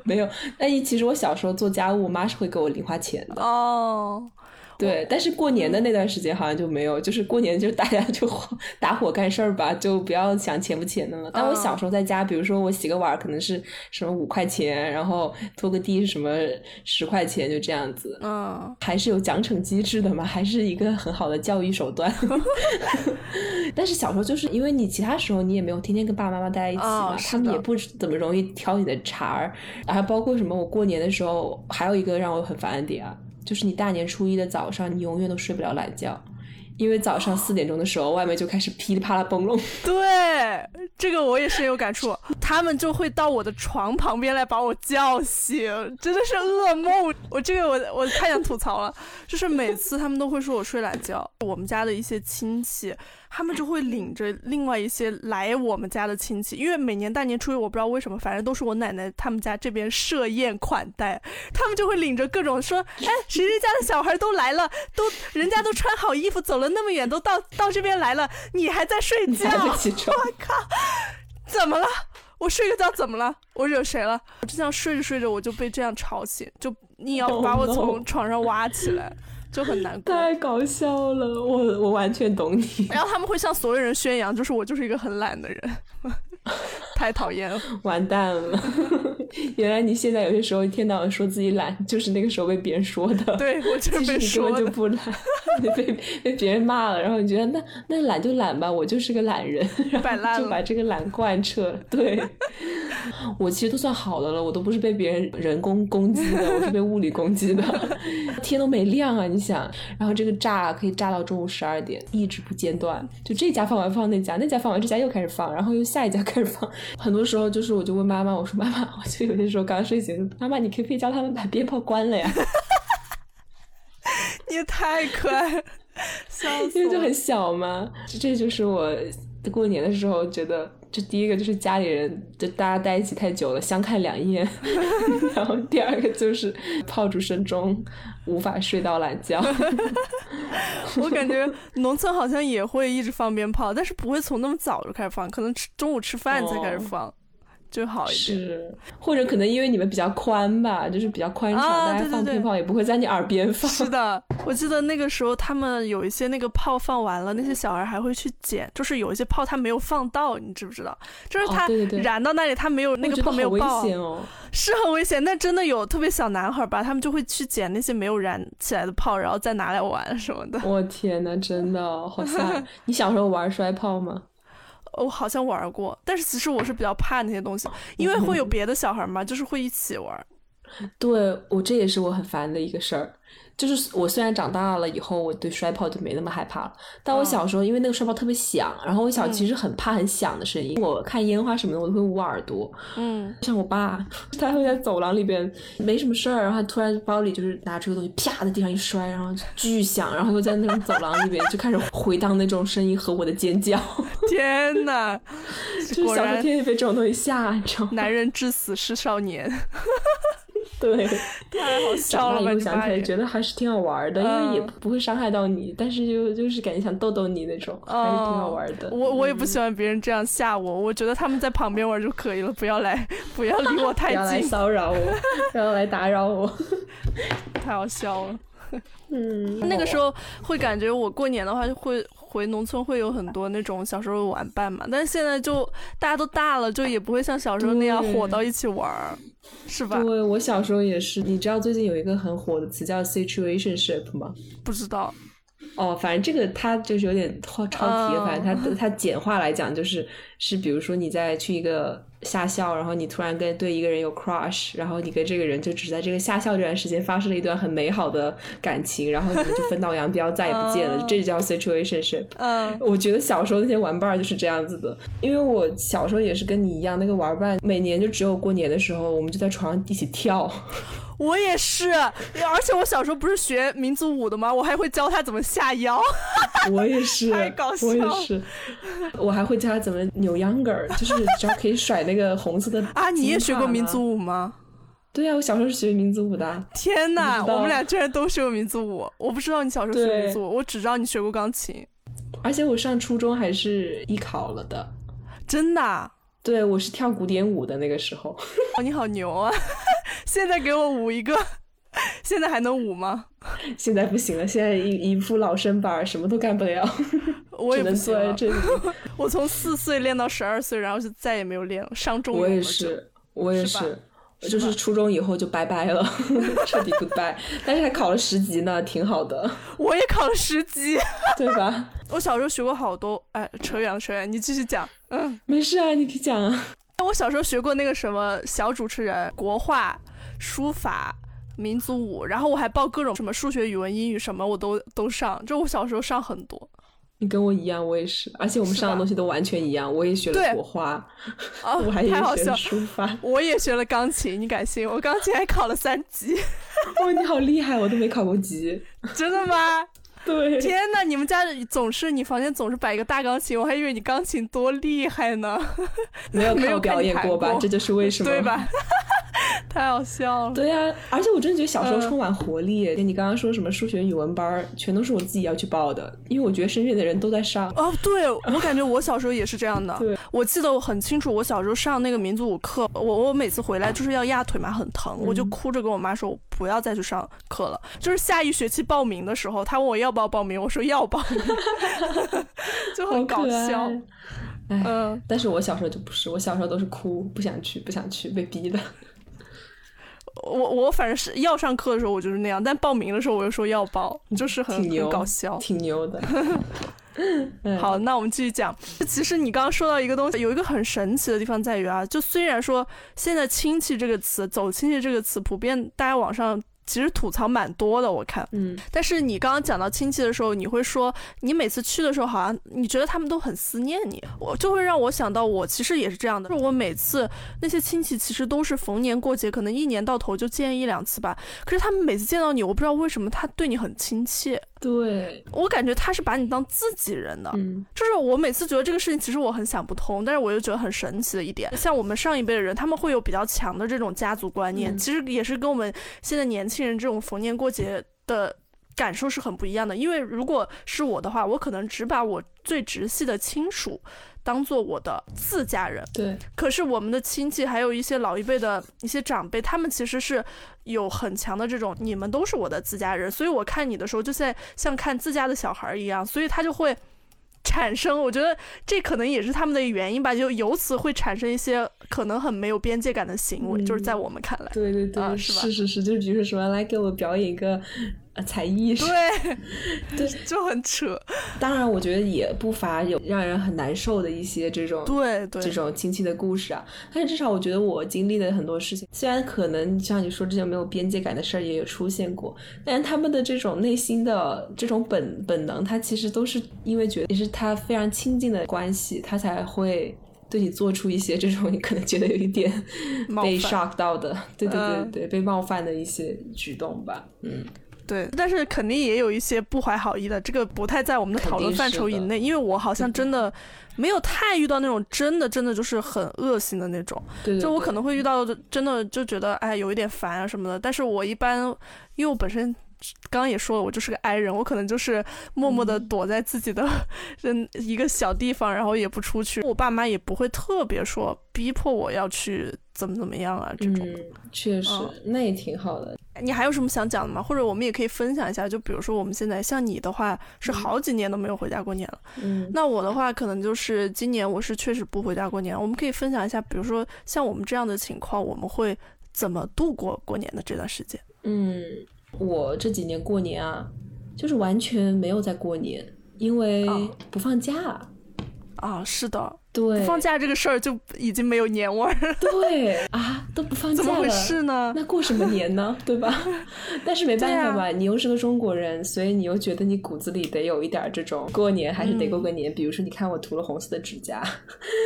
没有。但其实我小时候做家务，我妈是会给我零花钱的。哦。对，但是过年的那段时间好像就没有，就是过年就大家就打火干事儿吧，就不要想钱不钱的了。但我小时候在家，比如说我洗个碗可能是什么五块钱，然后拖个地是什么十块钱，就这样子。嗯，还是有奖惩机制的嘛，还是一个很好的教育手段。但是小时候就是因为你其他时候你也没有天天跟爸爸妈妈待在一起嘛，他们也不怎么容易挑你的茬儿，然后包括什么我过年的时候还有一个让我很烦的点啊。就是你大年初一的早上，你永远都睡不了懒觉，因为早上四点钟的时候，外面就开始噼里啪啦崩隆。对，这个我也深有感触。他们就会到我的床旁边来把我叫醒，真的是噩梦。我这个我我太想吐槽了，就是每次他们都会说我睡懒觉。我们家的一些亲戚。他们就会领着另外一些来我们家的亲戚，因为每年大年初一，我不知道为什么，反正都是我奶奶他们家这边设宴款待，他们就会领着各种说，哎，谁谁家的小孩都来了，都人家都穿好衣服走了那么远，都到到这边来了，你还在睡觉？我靠，怎么了？我睡个觉怎么了？我惹谁了？我就这样睡着睡着，我就被这样吵醒，就你要把我从床上挖起来。就很难过，太搞笑了，我我完全懂你。然后他们会向所有人宣扬，就是我就是一个很懒的人，太讨厌了，完蛋了。原来你现在有些时候一天到晚说自己懒，就是那个时候被别人说的。对，我就被说就不懒，你被被别人骂了，然后你觉得那那懒就懒吧，我就是个懒人，然后就把这个懒贯彻。对，我其实都算好的了，我都不是被别人人工攻击的，我是被物理攻击的。天都没亮啊，你想，然后这个炸可以炸到中午十二点，一直不间断，就这家放完放那家，那家放完这家又开始放，然后又下一家开始放。很多时候就是我就问妈妈，我说妈妈，我就有些时候刚睡醒，妈妈你可不可以教他们把鞭炮关了呀？你也太可爱了，因为就很小嘛，这就是我过年的时候觉得。这第一个就是家里人，就大家待一起太久了，相看两厌。然后第二个就是炮竹声中无法睡到懒觉。我感觉农村好像也会一直放鞭炮，但是不会从那么早就开始放，可能吃中午吃饭才开始放。就好一点，是或者可能因为你们比较宽吧，就是比较宽敞，大家放鞭炮也不会在你耳边放。是的，我记得那个时候他们有一些那个炮放完了，那些小孩还会去捡，就是有一些炮他没有放到，你知不知道？就是他燃到那里，他没有那个炮没有爆，是很危险。但真的有特别小男孩吧，他们就会去捡那些没有燃起来的炮，然后再拿来玩什么的。我天呐，真的好吓！你小时候玩摔炮吗？我好像玩过，但是其实我是比较怕那些东西，因为会有别的小孩嘛，就是会一起玩。对我这也是我很烦的一个事儿。就是我虽然长大了以后，我对摔炮就没那么害怕了。但我小时候，因为那个摔炮特别响，然后我小其实很怕很响的声音。我看烟花什么的，我都会捂耳朵。嗯，像我爸，他会在走廊里边没什么事儿，然后突然包里就是拿出个东西，啪在地上一摔，然后巨响，然后又在那种走廊里边就开始回荡那种声音和我的尖叫。天呐，就是小时候天天被这种东西吓你知道吗。男人至死是少年。对，太好笑了！以后想起来觉得还是挺好玩的，因为也不会伤害到你，但是就就是感觉想逗逗你那种，还是挺好玩的。我我也不喜欢别人这样吓我，我觉得他们在旁边玩就可以了，不要来，不要离我太近，不要来骚扰我，不要来打扰我，太好笑了。嗯，那个时候会感觉我过年的话就会。回农村会有很多那种小时候的玩伴嘛，但是现在就大家都大了，就也不会像小时候那样火到一起玩儿，是吧？对我小时候也是。你知道最近有一个很火的词叫 situationship 吗？不知道。哦，反正这个它就是有点超超题，反正它它简化来讲就是是，比如说你在去一个下校，然后你突然跟对一个人有 crush，然后你跟这个人就只在这个下校这段时间发生了一段很美好的感情，然后你们就分道扬镳，再也不见了，这就叫 situationship。嗯，我觉得小时候那些玩伴就是这样子的，因为我小时候也是跟你一样，那个玩伴每年就只有过年的时候，我们就在床上一起跳。我也是，而且我小时候不是学民族舞的吗？我还会教他怎么下腰。我也是，太搞笑。我也是，我还会教他怎么扭秧歌儿，就是只要可以甩那个红色的。啊，你也学过民族舞吗？对呀，我小时候是学民族舞的。天哪，我们俩居然都学过民族舞！我不知道你小时候学民族舞，我只知道你学过钢琴。而且我上初中还是艺考了的。真的？对，我是跳古典舞的那个时候。哦，你好牛啊！现在给我舞一个，现在还能舞吗？现在不行了，现在一一副老身板，什么都干不了。我也不坐在这里。我从四岁练到十二岁，然后就再也没有练了。上重我也是，我也是，就是初中以后就拜拜了，彻底 goodbye。但是还考了十级呢，挺好的。我也考了十级，对吧？我小时候学过好多，哎，扯远了，扯远，你继续讲。嗯，没事啊，你可以讲啊。我小时候学过那个什么小主持人、国画、书法、民族舞，然后我还报各种什么数学、语文、英语什么，我都都上。就我小时候上很多。你跟我一样，我也是，而且我们上的东西都完全一样。我也学了国画，我还也学了书法，我也学了钢琴。你敢信？我钢琴还考了三级。哇，你好厉害！我都没考过级。真的吗？对，天哪！你们家总是你房间总是摆一个大钢琴，我还以为你钢琴多厉害呢。没有没有表演过吧？这就是为什么，对吧？太好笑了。对呀，而且我真的觉得小时候充满活力。跟你刚刚说什么数学、语文班，全都是我自己要去报的，因为我觉得身边的人都在上。哦，对，我感觉我小时候也是这样的。对，我记得我很清楚，我小时候上那个民族舞课，我我每次回来就是要压腿嘛，很疼，我就哭着跟我妈说，我不要再去上课了。就是下一学期报名的时候，他问我要不要报名，我说要报，就很搞笑。嗯，但是我小时候就不是，我小时候都是哭，不想去，不想去，被逼的。我我反正是要上课的时候我就是那样，但报名的时候我又说要报，就是很很搞笑，挺牛的。好，那我们继续讲。其实你刚刚说到一个东西，有一个很神奇的地方在于啊，就虽然说现在“亲戚”这个词，“走亲戚”这个词，普遍大家网上。其实吐槽蛮多的，我看，嗯，但是你刚刚讲到亲戚的时候，你会说你每次去的时候，好像你觉得他们都很思念你，我就会让我想到我其实也是这样的，就是我每次那些亲戚其实都是逢年过节，可能一年到头就见一两次吧，可是他们每次见到你，我不知道为什么他对你很亲切。对我感觉他是把你当自己人的，嗯，就是我每次觉得这个事情其实我很想不通，但是我又觉得很神奇的一点，像我们上一辈的人，他们会有比较强的这种家族观念，其实也是跟我们现在年轻人这种逢年过节的感受是很不一样的。因为如果是我的话，我可能只把我最直系的亲属。当做我的自家人，对。可是我们的亲戚还有一些老一辈的一些长辈，他们其实是有很强的这种，你们都是我的自家人，所以我看你的时候，就在像看自家的小孩一样，所以他就会产生，我觉得这可能也是他们的原因吧，就由此会产生一些可能很没有边界感的行为，就是在我们看来，对对对，是吧？是是是，就是比如说什么来给我表演一个。才艺对，对，就很扯。当然，我觉得也不乏有让人很难受的一些这种对对这种亲戚的故事啊。但是至少我觉得我经历的很多事情，虽然可能像你说这些没有边界感的事儿也有出现过，但是他们的这种内心的这种本本能，他其实都是因为觉得也是他非常亲近的关系，他才会对你做出一些这种你可能觉得有一点被 shock 到的，对对对对，被冒犯的一些举动吧，嗯。对，但是肯定也有一些不怀好意的，这个不太在我们的讨论范畴以内，因为我好像真的没有太遇到那种真的真的就是很恶心的那种，就我可能会遇到真的就觉得哎有一点烦啊什么的，但是我一般因为我本身刚刚也说了，我就是个 I 人，我可能就是默默的躲在自己的 嗯一个小地方，然后也不出去。我爸妈也不会特别说逼迫我要去怎么怎么样啊这种。嗯，确实，那也挺好的。你还有什么想讲的吗？或者我们也可以分享一下，就比如说我们现在像你的话，是好几年都没有回家过年了。嗯，那我的话可能就是今年我是确实不回家过年。我们可以分享一下，比如说像我们这样的情况，我们会怎么度过过年的这段时间？嗯，我这几年过年啊，就是完全没有在过年，因为不放假。啊，是的。对，放假这个事儿就已经没有年味儿。对啊，都不放假了，怎么回事呢？那过什么年呢？对吧？但是没办法吧，你又是个中国人，所以你又觉得你骨子里得有一点这种过年还是得过个年。比如说，你看我涂了红色的指甲。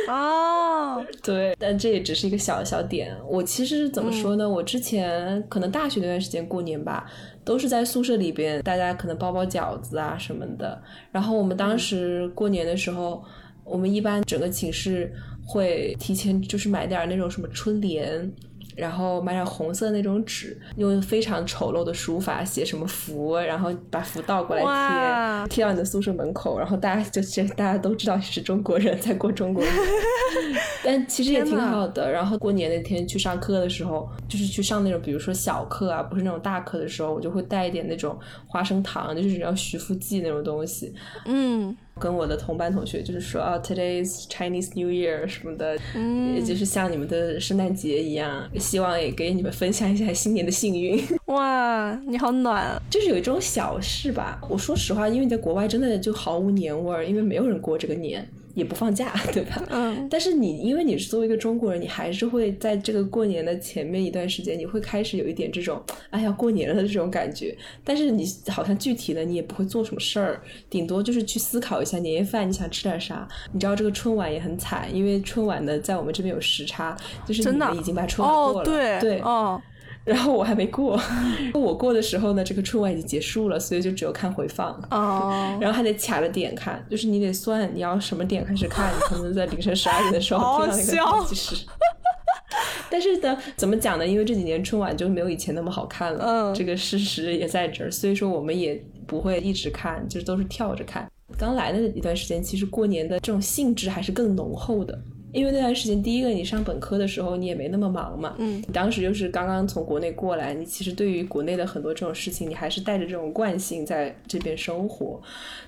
哦，对，但这也只是一个小小点。我其实怎么说呢？我之前可能大学那段时间过年吧，都是在宿舍里边，大家可能包包饺子啊什么的。然后我们当时过年的时候。我们一般整个寝室会提前就是买点那种什么春联。然后买点红色那种纸，用非常丑陋的书法写什么福，然后把福倒过来贴，贴到你的宿舍门口，然后大家就大家都知道你是中国人在过中国年，但其实也挺好的。然后过年那天去上课的时候，就是去上那种比如说小课啊，不是那种大课的时候，我就会带一点那种花生糖，就是要徐福记那种东西。嗯，跟我的同班同学就是说啊，Today is Chinese New Year 什么的，嗯，也就是像你们的圣诞节一样。希望也给你们分享一下新年的幸运。哇，你好暖，就是有一种小事吧。我说实话，因为你在国外真的就毫无年味儿，因为没有人过这个年。也不放假，对吧？嗯。但是你，因为你是作为一个中国人，你还是会在这个过年的前面一段时间，你会开始有一点这种，哎呀，过年了的这种感觉。但是你好像具体的你也不会做什么事儿，顶多就是去思考一下年夜饭你想吃点啥。你知道这个春晚也很惨，因为春晚呢在我们这边有时差，就是你们已经把春晚过了，对对哦。然后我还没过，我过的时候呢，这个春晚已经结束了，所以就只有看回放。哦。然后还得卡着点看，就是你得算你要什么点开始看，你可能在凌晨十二点的时候听到那个倒计时。但是呢，怎么讲呢？因为这几年春晚就没有以前那么好看了，嗯，这个事实也在这儿，所以说我们也不会一直看，就是都是跳着看。刚来的一段时间，其实过年的这种性质还是更浓厚的。因为那段时间，第一个你上本科的时候，你也没那么忙嘛。嗯。你当时就是刚刚从国内过来，你其实对于国内的很多这种事情，你还是带着这种惯性在这边生活。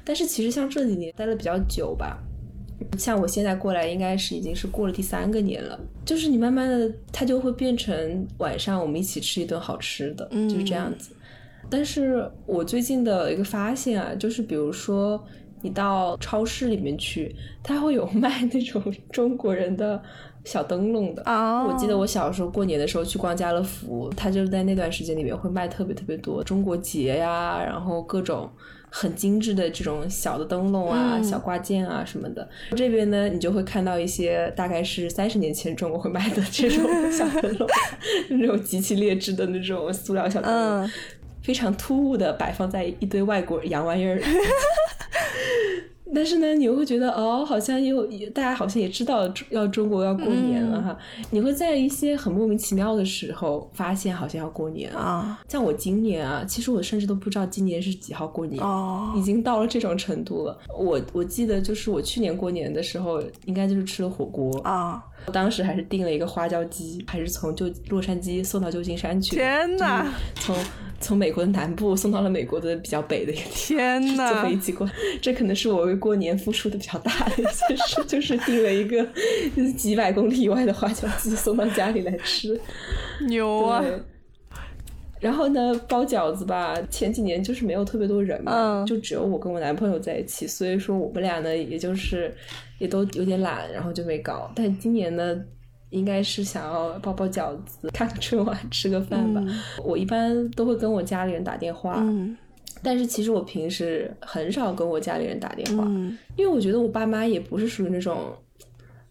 但是其实像这几年待的比较久吧，像我现在过来，应该是已经是过了第三个年了。就是你慢慢的，它就会变成晚上我们一起吃一顿好吃的，就是这样子。但是我最近的一个发现啊，就是比如说。你到超市里面去，它会有 卖那种中国人的小灯笼的啊！我记得我小时候过年的时候去逛家乐福，它就在那段时间里面会卖特别特别多中国结呀，然后各种很精致的这种小的灯笼啊、小挂件啊什么的。这边呢，你就会看到一些大概是三十年前中国会卖的这种小灯笼，那种极其劣质的那种塑料小灯笼。非常突兀的摆放在一堆外国洋玩意儿，但是呢，你又会觉得哦，好像又大家好像也知道要中国要过年了哈。你会在一些很莫名其妙的时候发现好像要过年啊。像我今年啊，其实我甚至都不知道今年是几号过年哦，已经到了这种程度了。我我记得就是我去年过年的时候，应该就是吃了火锅啊。我当时还是订了一个花椒鸡，还是从旧洛杉矶送到旧金山去。天哪！从从美国的南部送到了美国的比较北的一个天哪！坐飞机过，这可能是我为过年付出的比较大的一件事，就是订了一个 几百公里以外的花椒鸡送到家里来吃。牛啊！然后呢，包饺子吧，前几年就是没有特别多人嘛，就只有我跟我男朋友在一起，所以说我们俩呢，也就是也都有点懒，然后就没搞。但今年呢。应该是想要包包饺子、看个春晚、吃个饭吧。我一般都会跟我家里人打电话，但是其实我平时很少跟我家里人打电话，因为我觉得我爸妈也不是属于那种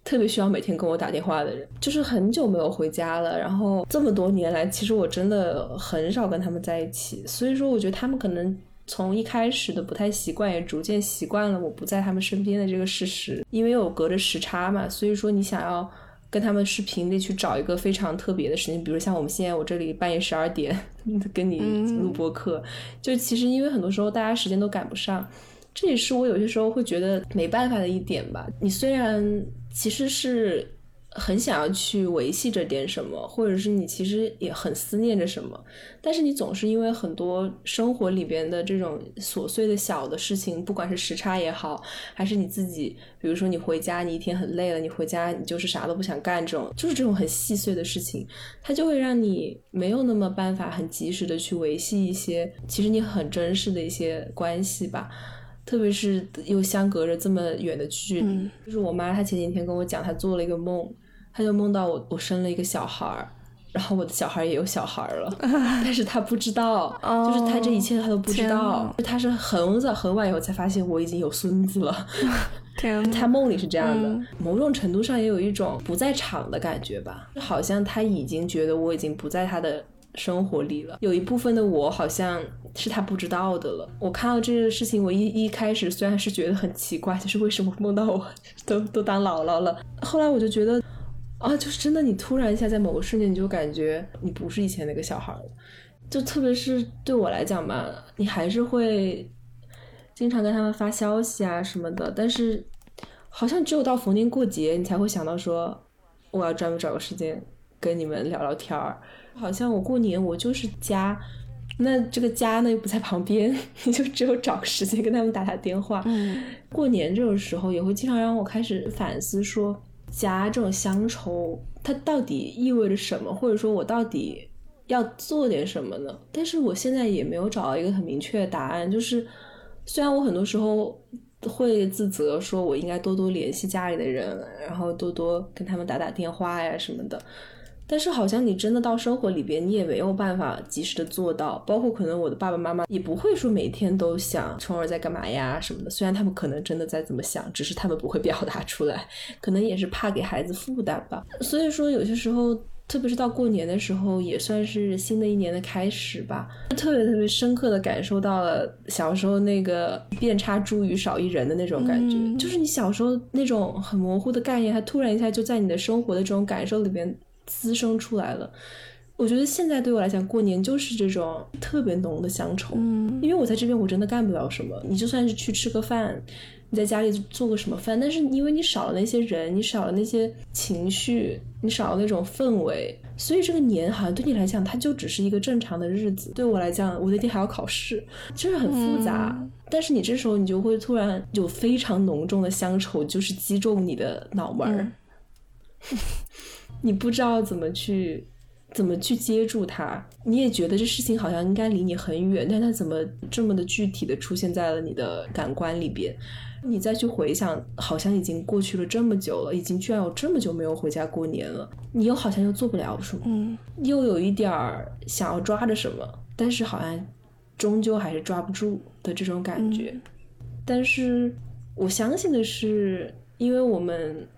特别需要每天跟我打电话的人。就是很久没有回家了，然后这么多年来，其实我真的很少跟他们在一起。所以说，我觉得他们可能从一开始的不太习惯，也逐渐习惯了我不在他们身边的这个事实。因为有隔着时差嘛，所以说你想要。跟他们视频里去找一个非常特别的时间，比如像我们现在我这里半夜十二点 跟你录播课，就其实因为很多时候大家时间都赶不上，这也是我有些时候会觉得没办法的一点吧。你虽然其实是。很想要去维系着点什么，或者是你其实也很思念着什么，但是你总是因为很多生活里边的这种琐碎的小的事情，不管是时差也好，还是你自己，比如说你回家，你一天很累了，你回家你就是啥都不想干，这种就是这种很细碎的事情，它就会让你没有那么办法很及时的去维系一些其实你很珍视的一些关系吧，特别是又相隔着这么远的距离。就是我妈她前几天跟我讲，她做了一个梦。她就梦到我，我生了一个小孩儿，然后我的小孩也有小孩了，但是他不知道，就是他这一切他都不知道，他是很早很晚以后才发现我已经有孙子了。天，他梦里是这样的，某种程度上也有一种不在场的感觉吧，好像他已经觉得我已经不在他的生活里了，有一部分的我好像是他不知道的了。我看到这个事情，我一一开始虽然是觉得很奇怪，就是为什么梦到我都都当姥姥了，后来我就觉得。啊，就是真的，你突然一下在某个瞬间，你就感觉你不是以前那个小孩了。就特别是对我来讲吧，你还是会经常跟他们发消息啊什么的，但是好像只有到逢年过节，你才会想到说我要专门找个时间跟你们聊聊天儿。好像我过年我就是家，那这个家呢又不在旁边，你就只有找个时间跟他们打打电话。过年这种时候也会经常让我开始反思说。家这种乡愁，它到底意味着什么？或者说我到底要做点什么呢？但是我现在也没有找到一个很明确的答案。就是虽然我很多时候会自责，说我应该多多联系家里的人，然后多多跟他们打打电话呀什么的。但是好像你真的到生活里边，你也没有办法及时的做到。包括可能我的爸爸妈妈也不会说每天都想虫儿在干嘛呀什么的。虽然他们可能真的在怎么想，只是他们不会表达出来，可能也是怕给孩子负担吧。所以说有些时候，特别是到过年的时候，也算是新的一年的开始吧。特别特别深刻的感受到了小时候那个遍插茱萸少一人的那种感觉，就是你小时候那种很模糊的概念，它突然一下就在你的生活的这种感受里边。滋生出来了，我觉得现在对我来讲，过年就是这种特别浓的乡愁。嗯，因为我在这边，我真的干不了什么。你就算是去吃个饭，你在家里做个什么饭，但是因为你少了那些人，你少了那些情绪，你少了那种氛围，所以这个年好像对你来讲，它就只是一个正常的日子。对我来讲，我那天还要考试，就是很复杂。但是你这时候，你就会突然有非常浓重的乡愁，就是击中你的脑门儿。你不知道怎么去，怎么去接住它。你也觉得这事情好像应该离你很远，但它怎么这么的具体的出现在了你的感官里边？你再去回想，好像已经过去了这么久了，已经居然有这么久没有回家过年了。你又好像又做不了什么，嗯，又有一点儿想要抓着什么，但是好像终究还是抓不住的这种感觉。但是我相信的是，因为我们。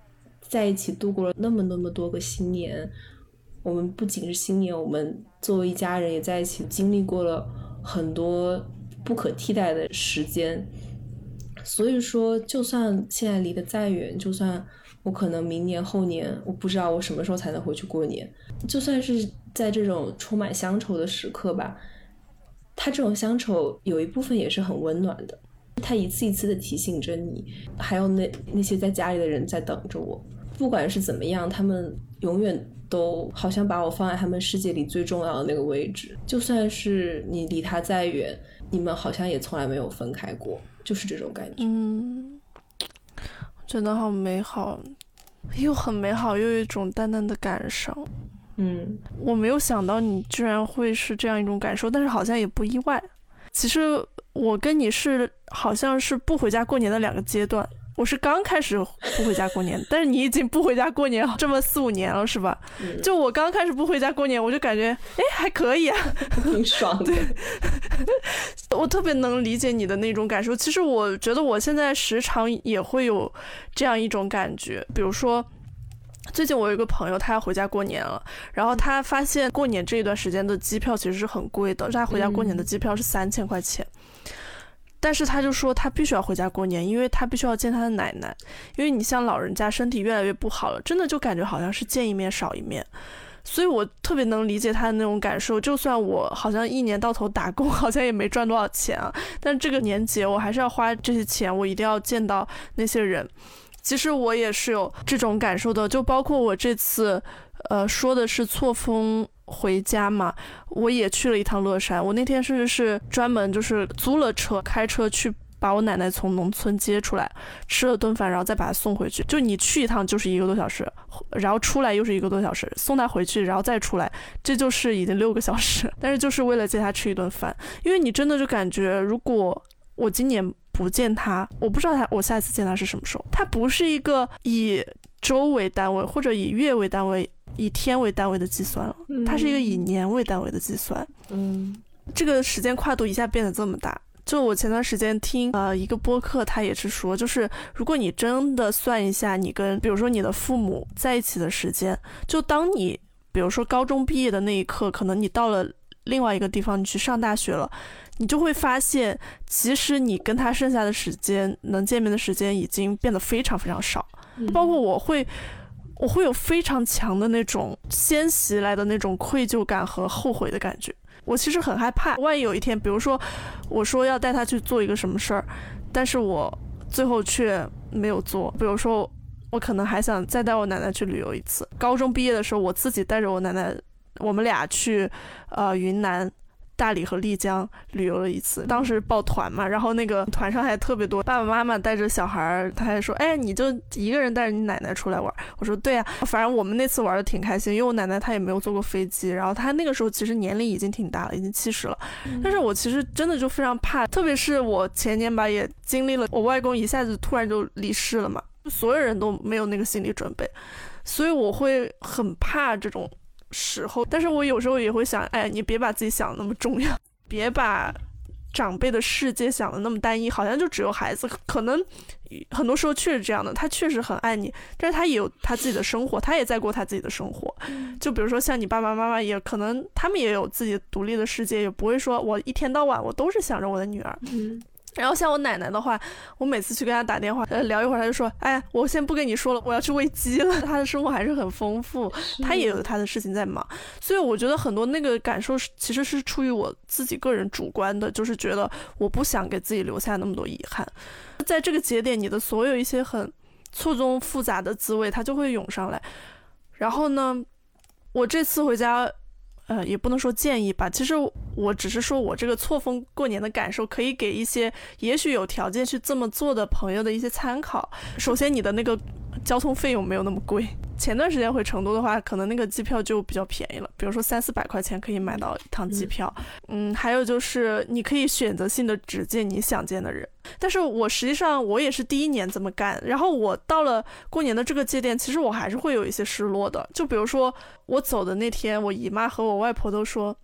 在一起度过了那么那么多个新年，我们不仅是新年，我们作为一家人也在一起经历过了很多不可替代的时间。所以说，就算现在离得再远，就算我可能明年后年，我不知道我什么时候才能回去过年，就算是在这种充满乡愁的时刻吧，他这种乡愁有一部分也是很温暖的，他一次一次的提醒着你，还有那那些在家里的人在等着我。不管是怎么样，他们永远都好像把我放在他们世界里最重要的那个位置。就算是你离他再远，你们好像也从来没有分开过，就是这种感觉。嗯，真的好美好，又很美好，又有一种淡淡的感伤。嗯，我没有想到你居然会是这样一种感受，但是好像也不意外。其实我跟你是好像是不回家过年的两个阶段。我是刚开始不回家过年，但是你已经不回家过年这么四五年了，是吧？就我刚开始不回家过年，我就感觉哎还可以啊，挺爽的。我特别能理解你的那种感受。其实我觉得我现在时常也会有这样一种感觉。比如说，最近我有一个朋友，他要回家过年了，然后他发现过年这一段时间的机票其实是很贵的，他回家过年的机票是三千块钱。但是他就说他必须要回家过年，因为他必须要见他的奶奶，因为你像老人家身体越来越不好了，真的就感觉好像是见一面少一面。所以我特别能理解他的那种感受。就算我好像一年到头打工，好像也没赚多少钱啊，但这个年节我还是要花这些钱，我一定要见到那些人。其实我也是有这种感受的，就包括我这次，呃，说的是错峰回家嘛，我也去了一趟乐山。我那天甚至是专门就是租了车，开车去。把我奶奶从农村接出来，吃了顿饭，然后再把她送回去。就你去一趟就是一个多小时，然后出来又是一个多小时，送她回去，然后再出来，这就是已经六个小时。但是就是为了接她吃一顿饭，因为你真的就感觉，如果我今年不见她，我不知道她我下一次见她是什么时候。她不是一个以周为单位或者以月为单位、以天为单位的计算了，它是一个以年为单位的计算。嗯，这个时间跨度一下变得这么大。就我前段时间听呃一个播客，他也是说，就是如果你真的算一下你跟比如说你的父母在一起的时间，就当你比如说高中毕业的那一刻，可能你到了另外一个地方，你去上大学了，你就会发现，其实你跟他剩下的时间能见面的时间已经变得非常非常少。包括我会，我会有非常强的那种先袭来的那种愧疚感和后悔的感觉。我其实很害怕，万一有一天，比如说，我说要带他去做一个什么事儿，但是我最后却没有做。比如说，我可能还想再带我奶奶去旅游一次。高中毕业的时候，我自己带着我奶奶，我们俩去，呃，云南。大理和丽江旅游了一次，当时报团嘛，然后那个团上还特别多爸爸妈妈带着小孩儿，他还说，哎，你就一个人带着你奶奶出来玩。我说对呀，反正我们那次玩的挺开心，因为我奶奶她也没有坐过飞机，然后她那个时候其实年龄已经挺大了，已经七十了。但是我其实真的就非常怕，特别是我前年吧，也经历了我外公一下子突然就离世了嘛，所有人都没有那个心理准备，所以我会很怕这种。时候，但是我有时候也会想，哎，你别把自己想的那么重要，别把长辈的世界想的那么单一，好像就只有孩子。可能很多时候确实这样的，他确实很爱你，但是他也有他自己的生活，他也在过他自己的生活。就比如说像你爸爸妈妈，也可能他们也有自己独立的世界，也不会说我一天到晚我都是想着我的女儿。然后像我奶奶的话，我每次去跟她打电话，呃，聊一会儿，她就说：“哎，我先不跟你说了，我要去喂鸡了。”她的生活还是很丰富，她也有她的事情在忙，所以我觉得很多那个感受是其实是出于我自己个人主观的，就是觉得我不想给自己留下那么多遗憾。在这个节点，你的所有一些很错综复杂的滋味，它就会涌上来。然后呢，我这次回家。呃，也不能说建议吧，其实我只是说我这个错峰过年的感受，可以给一些也许有条件去这么做的朋友的一些参考。首先，你的那个交通费用没有那么贵。前段时间回成都的话，可能那个机票就比较便宜了，比如说三四百块钱可以买到一趟机票。嗯，还有就是你可以选择性的只见你想见的人。但是我实际上我也是第一年这么干，然后我到了过年的这个节点，其实我还是会有一些失落的。就比如说我走的那天，我姨妈和我外婆都说，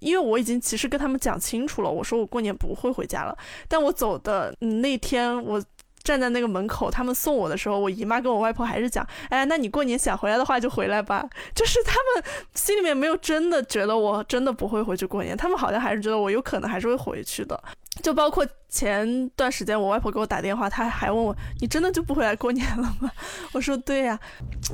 因为我已经其实跟他们讲清楚了，我说我过年不会回家了。但我走的那天，我。站在那个门口，他们送我的时候，我姨妈跟我外婆还是讲，哎，那你过年想回来的话就回来吧。就是他们心里面没有真的觉得我真的不会回去过年，他们好像还是觉得我有可能还是会回去的。就包括前段时间我外婆给我打电话，她还问我，你真的就不回来过年了吗？我说对呀。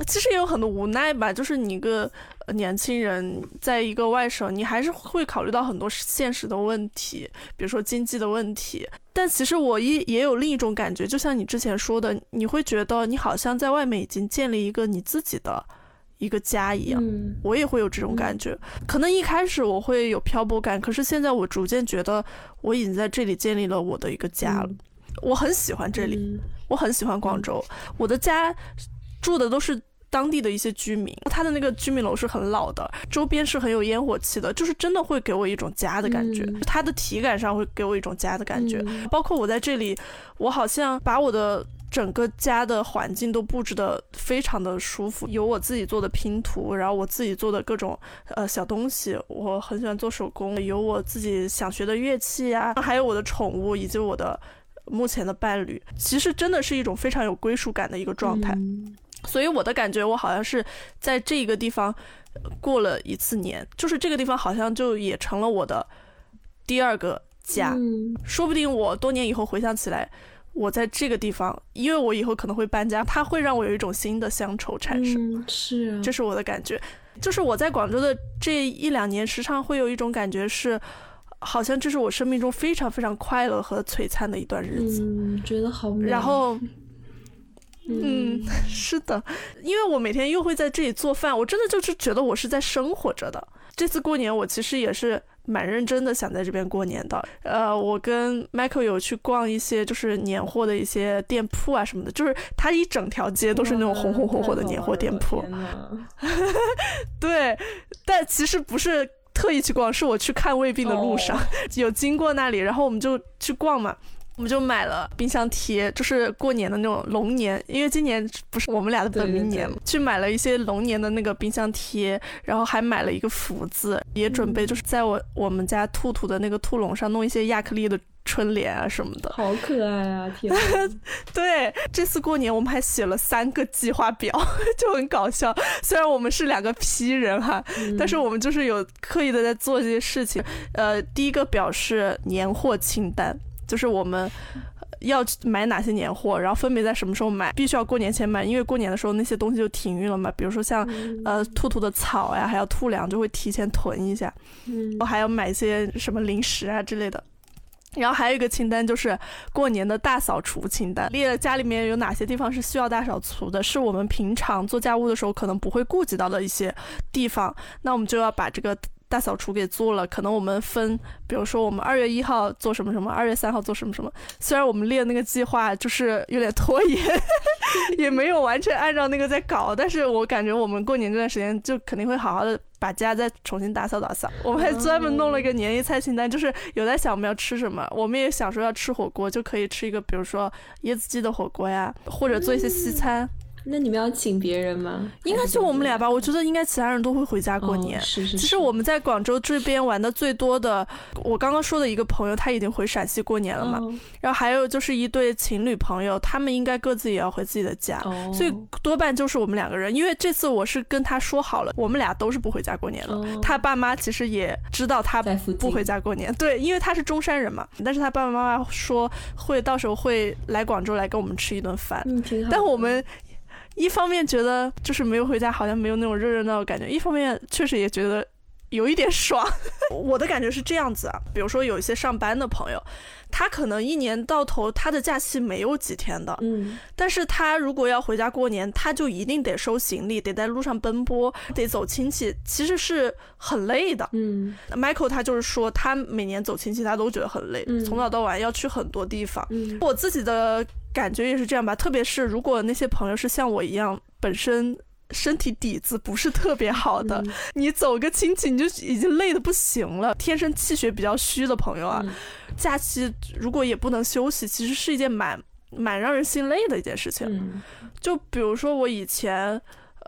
其实也有很多无奈吧，就是你一个年轻人在一个外省，你还是会考虑到很多现实的问题，比如说经济的问题。但其实我也也有另一种感觉，就像你之前说的，你会觉得你好像在外面已经建立一个你自己的一个家一样。我也会有这种感觉。可能一开始我会有漂泊感，可是现在我逐渐觉得我已经在这里建立了我的一个家了。我很喜欢这里，我很喜欢广州。我的家住的都是。当地的一些居民，他的那个居民楼是很老的，周边是很有烟火气的，就是真的会给我一种家的感觉。它的体感上会给我一种家的感觉，包括我在这里，我好像把我的整个家的环境都布置的非常的舒服，有我自己做的拼图，然后我自己做的各种呃小东西，我很喜欢做手工，有我自己想学的乐器呀，还有我的宠物以及我的目前的伴侣，其实真的是一种非常有归属感的一个状态。所以我的感觉，我好像是在这个地方过了一次年，就是这个地方好像就也成了我的第二个家。说不定我多年以后回想起来，我在这个地方，因为我以后可能会搬家，它会让我有一种新的乡愁产生。是，这是我的感觉。就是我在广州的这一两年，时常会有一种感觉是，好像这是我生命中非常非常快乐和璀璨的一段日子。嗯，觉得好美。然后，嗯，是的，因为我每天又会在这里做饭，我真的就是觉得我是在生活着的。这次过年，我其实也是。蛮认真的想在这边过年的，呃，我跟 Michael 有去逛一些就是年货的一些店铺啊什么的，就是它一整条街都是那种红红火火的年货店铺。对，但其实不是特意去逛，是我去看胃病的路上有经过那里，然后我们就去逛嘛。我们就买了冰箱贴，就是过年的那种龙年，因为今年不是我们俩的本命年嘛，去买了一些龙年的那个冰箱贴，然后还买了一个福字，也准备就是在我我们家兔兔的那个兔笼上弄一些亚克力的春联啊什么的，好可爱啊！天，对，这次过年我们还写了三个计划表，就很搞笑。虽然我们是两个批人哈，但是我们就是有刻意的在做这些事情。呃，第一个表是年货清单。就是我们要买哪些年货，然后分别在什么时候买，必须要过年前买，因为过年的时候那些东西就停运了嘛。比如说像呃兔兔的草呀，还有兔粮，就会提前囤一下。嗯，我还要买一些什么零食啊之类的。然后还有一个清单就是过年的大扫除清单，列了家里面有哪些地方是需要大扫除的，是我们平常做家务的时候可能不会顾及到的一些地方，那我们就要把这个。大扫除给做了，可能我们分，比如说我们二月一号做什么什么，二月三号做什么什么。虽然我们列那个计划就是有点拖延，也没有完全按照那个在搞，但是我感觉我们过年这段时间就肯定会好好的把家再重新打扫打扫。我们还专门弄了一个年夜菜清单，就是有在想我们要吃什么。我们也想说要吃火锅，就可以吃一个，比如说椰子鸡的火锅呀，或者做一些西餐。那你们要请别人吗？应该就我们俩吧。我觉得应该其他人都会回家过年。是是。其实我们在广州这边玩的最多的，我刚刚说的一个朋友，他已经回陕西过年了嘛。然后还有就是一对情侣朋友，他们应该各自也要回自己的家。所以多半就是我们两个人。因为这次我是跟他说好了，我们俩都是不回家过年了。他爸妈其实也知道他不回家过年。对，因为他是中山人嘛。但是他爸爸妈妈说会到时候会来广州来跟我们吃一顿饭。嗯，挺好。但我们。一方面觉得就是没有回家，好像没有那种热热闹的感觉；一方面确实也觉得有一点爽。我的感觉是这样子啊，比如说有一些上班的朋友，他可能一年到头他的假期没有几天的，嗯，但是他如果要回家过年，他就一定得收行李，得在路上奔波，得走亲戚，其实是很累的。嗯，Michael 他就是说，他每年走亲戚他都觉得很累，从早到晚要去很多地方。我自己的。感觉也是这样吧，特别是如果那些朋友是像我一样，本身身体底子不是特别好的，你走个亲戚你就已经累得不行了，天生气血比较虚的朋友啊，假期如果也不能休息，其实是一件蛮蛮让人心累的一件事情。就比如说我以前。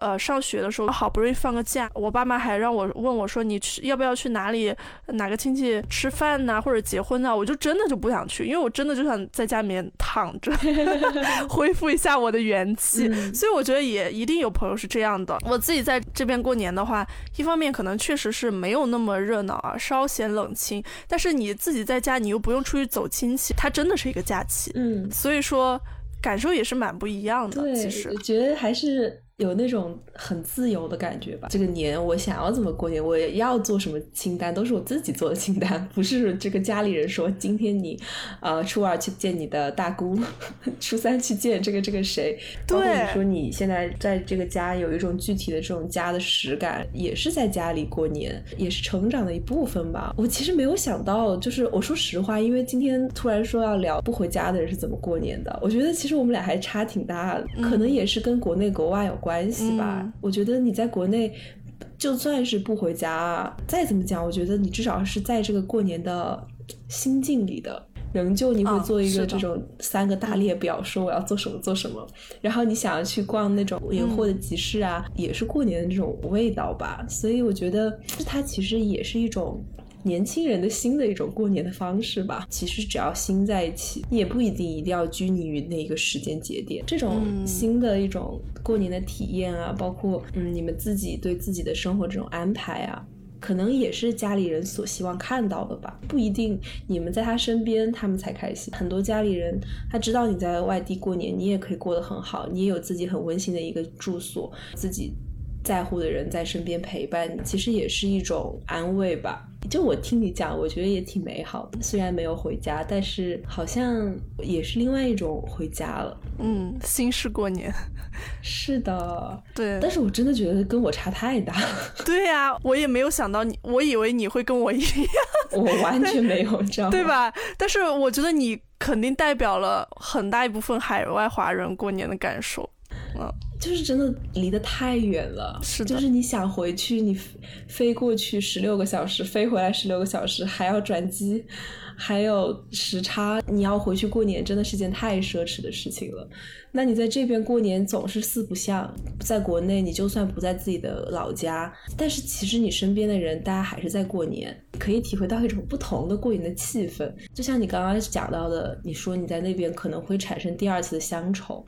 呃，上学的时候好不容易放个假，我爸妈还让我问我说：“你去要不要去哪里哪个亲戚吃饭呐，或者结婚呐？”我就真的就不想去，因为我真的就想在家里面躺着，恢复一下我的元气。所以我觉得也一定有朋友是这样的。我自己在这边过年的话，一方面可能确实是没有那么热闹啊，稍显冷清。但是你自己在家，你又不用出去走亲戚，它真的是一个假期。嗯，所以说感受也是蛮不一样的。其实我觉得还是。有那种很自由的感觉吧。这个年我想要怎么过年，我也要做什么清单，都是我自己做的清单，不是这个家里人说今天你，呃，初二去见你的大姑，初三去见这个这个谁。对。你说你现在在这个家有一种具体的这种家的实感，也是在家里过年，也是成长的一部分吧。我其实没有想到，就是我说实话，因为今天突然说要聊不回家的人是怎么过年的，我觉得其实我们俩还差挺大的，可能也是跟国内国外有。关系吧，我觉得你在国内，就算是不回家，再怎么讲，我觉得你至少是在这个过年的心境里的，仍旧你会做一个这种。三个大列表，说我要做什么做什么，然后你想要去逛那种年货的集市啊，也是过年的这种味道吧，所以我觉得它其实也是一种。年轻人的新的一种过年的方式吧，其实只要心在一起，你也不一定一定要拘泥于那个时间节点。这种新的一种过年的体验啊，包括嗯，你们自己对自己的生活这种安排啊，可能也是家里人所希望看到的吧。不一定你们在他身边，他们才开心。很多家里人他知道你在外地过年，你也可以过得很好，你也有自己很温馨的一个住所，自己在乎的人在身边陪伴你，其实也是一种安慰吧。就我听你讲，我觉得也挺美好的。虽然没有回家，但是好像也是另外一种回家了。嗯，新式过年。是的，对。但是我真的觉得跟我差太大了。对呀，我也没有想到你，我以为你会跟我一样。我 完全没有这样，对吧？但是我觉得你肯定代表了很大一部分海外华人过年的感受。嗯。就是真的离得太远了，是的，就是你想回去，你飞过去十六个小时，飞回来十六个小时，还要转机，还有时差，你要回去过年，真的是件太奢侈的事情了。那你在这边过年总是四不像，在国内你就算不在自己的老家，但是其实你身边的人，大家还是在过年，可以体会到一种不同的过年的气氛。就像你刚刚讲到的，你说你在那边可能会产生第二次的乡愁。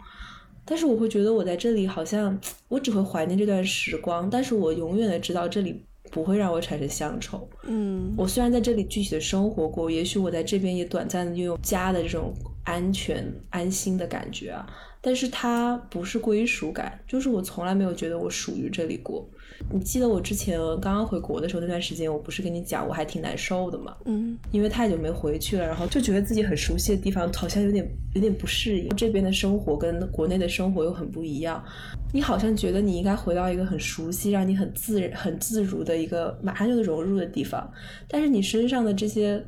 但是我会觉得我在这里好像 我只会怀念这段时光，但是我永远的知道这里不会让我产生乡愁。嗯，我虽然在这里具体的生活过，也许我在这边也短暂的拥有家的这种安全安心的感觉啊，但是它不是归属感，就是我从来没有觉得我属于这里过。你记得我之前刚刚回国的时候那段时间，我不是跟你讲我还挺难受的嘛？嗯，因为太久没回去了，然后就觉得自己很熟悉的地方好像有点有点不适应，这边的生活跟国内的生活又很不一样。你好像觉得你应该回到一个很熟悉、让你很自很自如的一个马上就融入的地方，但是你身上的这些。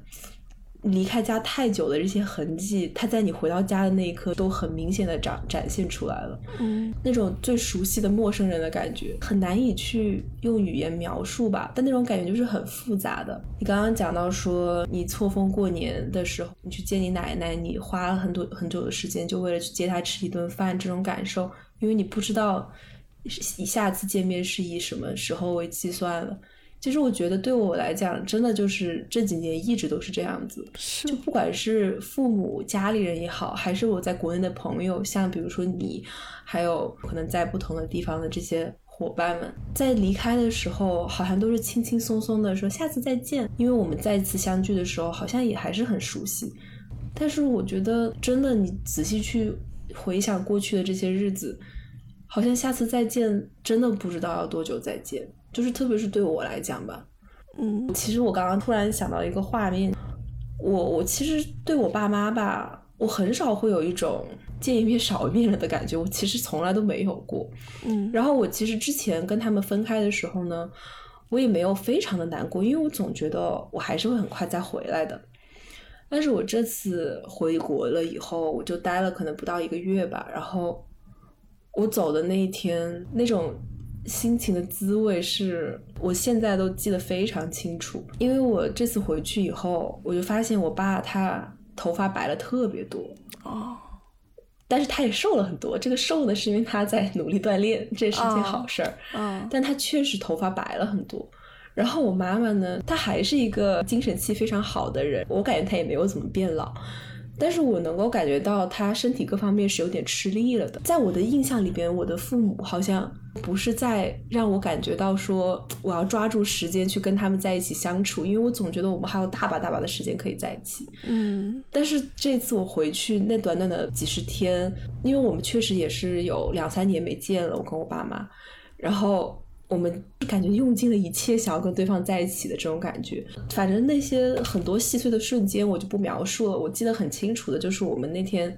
离开家太久的这些痕迹，它在你回到家的那一刻都很明显的展展现出来了。嗯，那种最熟悉的陌生人的感觉，很难以去用语言描述吧。但那种感觉就是很复杂的。你刚刚讲到说，你错峰过年的时候，你去见你奶奶，你花了很多很久的时间，就为了去接她吃一顿饭，这种感受，因为你不知道你下次见面是以什么时候为计算了。其实我觉得对我来讲，真的就是这几年一直都是这样子。是，就不管是父母、家里人也好，还是我在国内的朋友，像比如说你，还有可能在不同的地方的这些伙伴们，在离开的时候，好像都是轻轻松松的说下次再见。因为我们再一次相聚的时候，好像也还是很熟悉。但是我觉得，真的你仔细去回想过去的这些日子，好像下次再见，真的不知道要多久再见。就是特别是对我来讲吧，嗯，其实我刚刚突然想到一个画面，我我其实对我爸妈吧，我很少会有一种见一面少一面了的感觉，我其实从来都没有过，嗯，然后我其实之前跟他们分开的时候呢，我也没有非常的难过，因为我总觉得我还是会很快再回来的，但是我这次回国了以后，我就待了可能不到一个月吧，然后我走的那一天那种。心情的滋味是我现在都记得非常清楚，因为我这次回去以后，我就发现我爸他头发白了特别多哦，但是他也瘦了很多。这个瘦呢，是因为他在努力锻炼，这是件好事儿。嗯，但他确实头发白了很多。然后我妈妈呢，她还是一个精神气非常好的人，我感觉她也没有怎么变老。但是我能够感觉到他身体各方面是有点吃力了的。在我的印象里边，我的父母好像不是在让我感觉到说我要抓住时间去跟他们在一起相处，因为我总觉得我们还有大把大把的时间可以在一起。嗯，但是这次我回去那短短的几十天，因为我们确实也是有两三年没见了，我跟我爸妈，然后。我们感觉用尽了一切想要跟对方在一起的这种感觉，反正那些很多细碎的瞬间我就不描述了。我记得很清楚的就是我们那天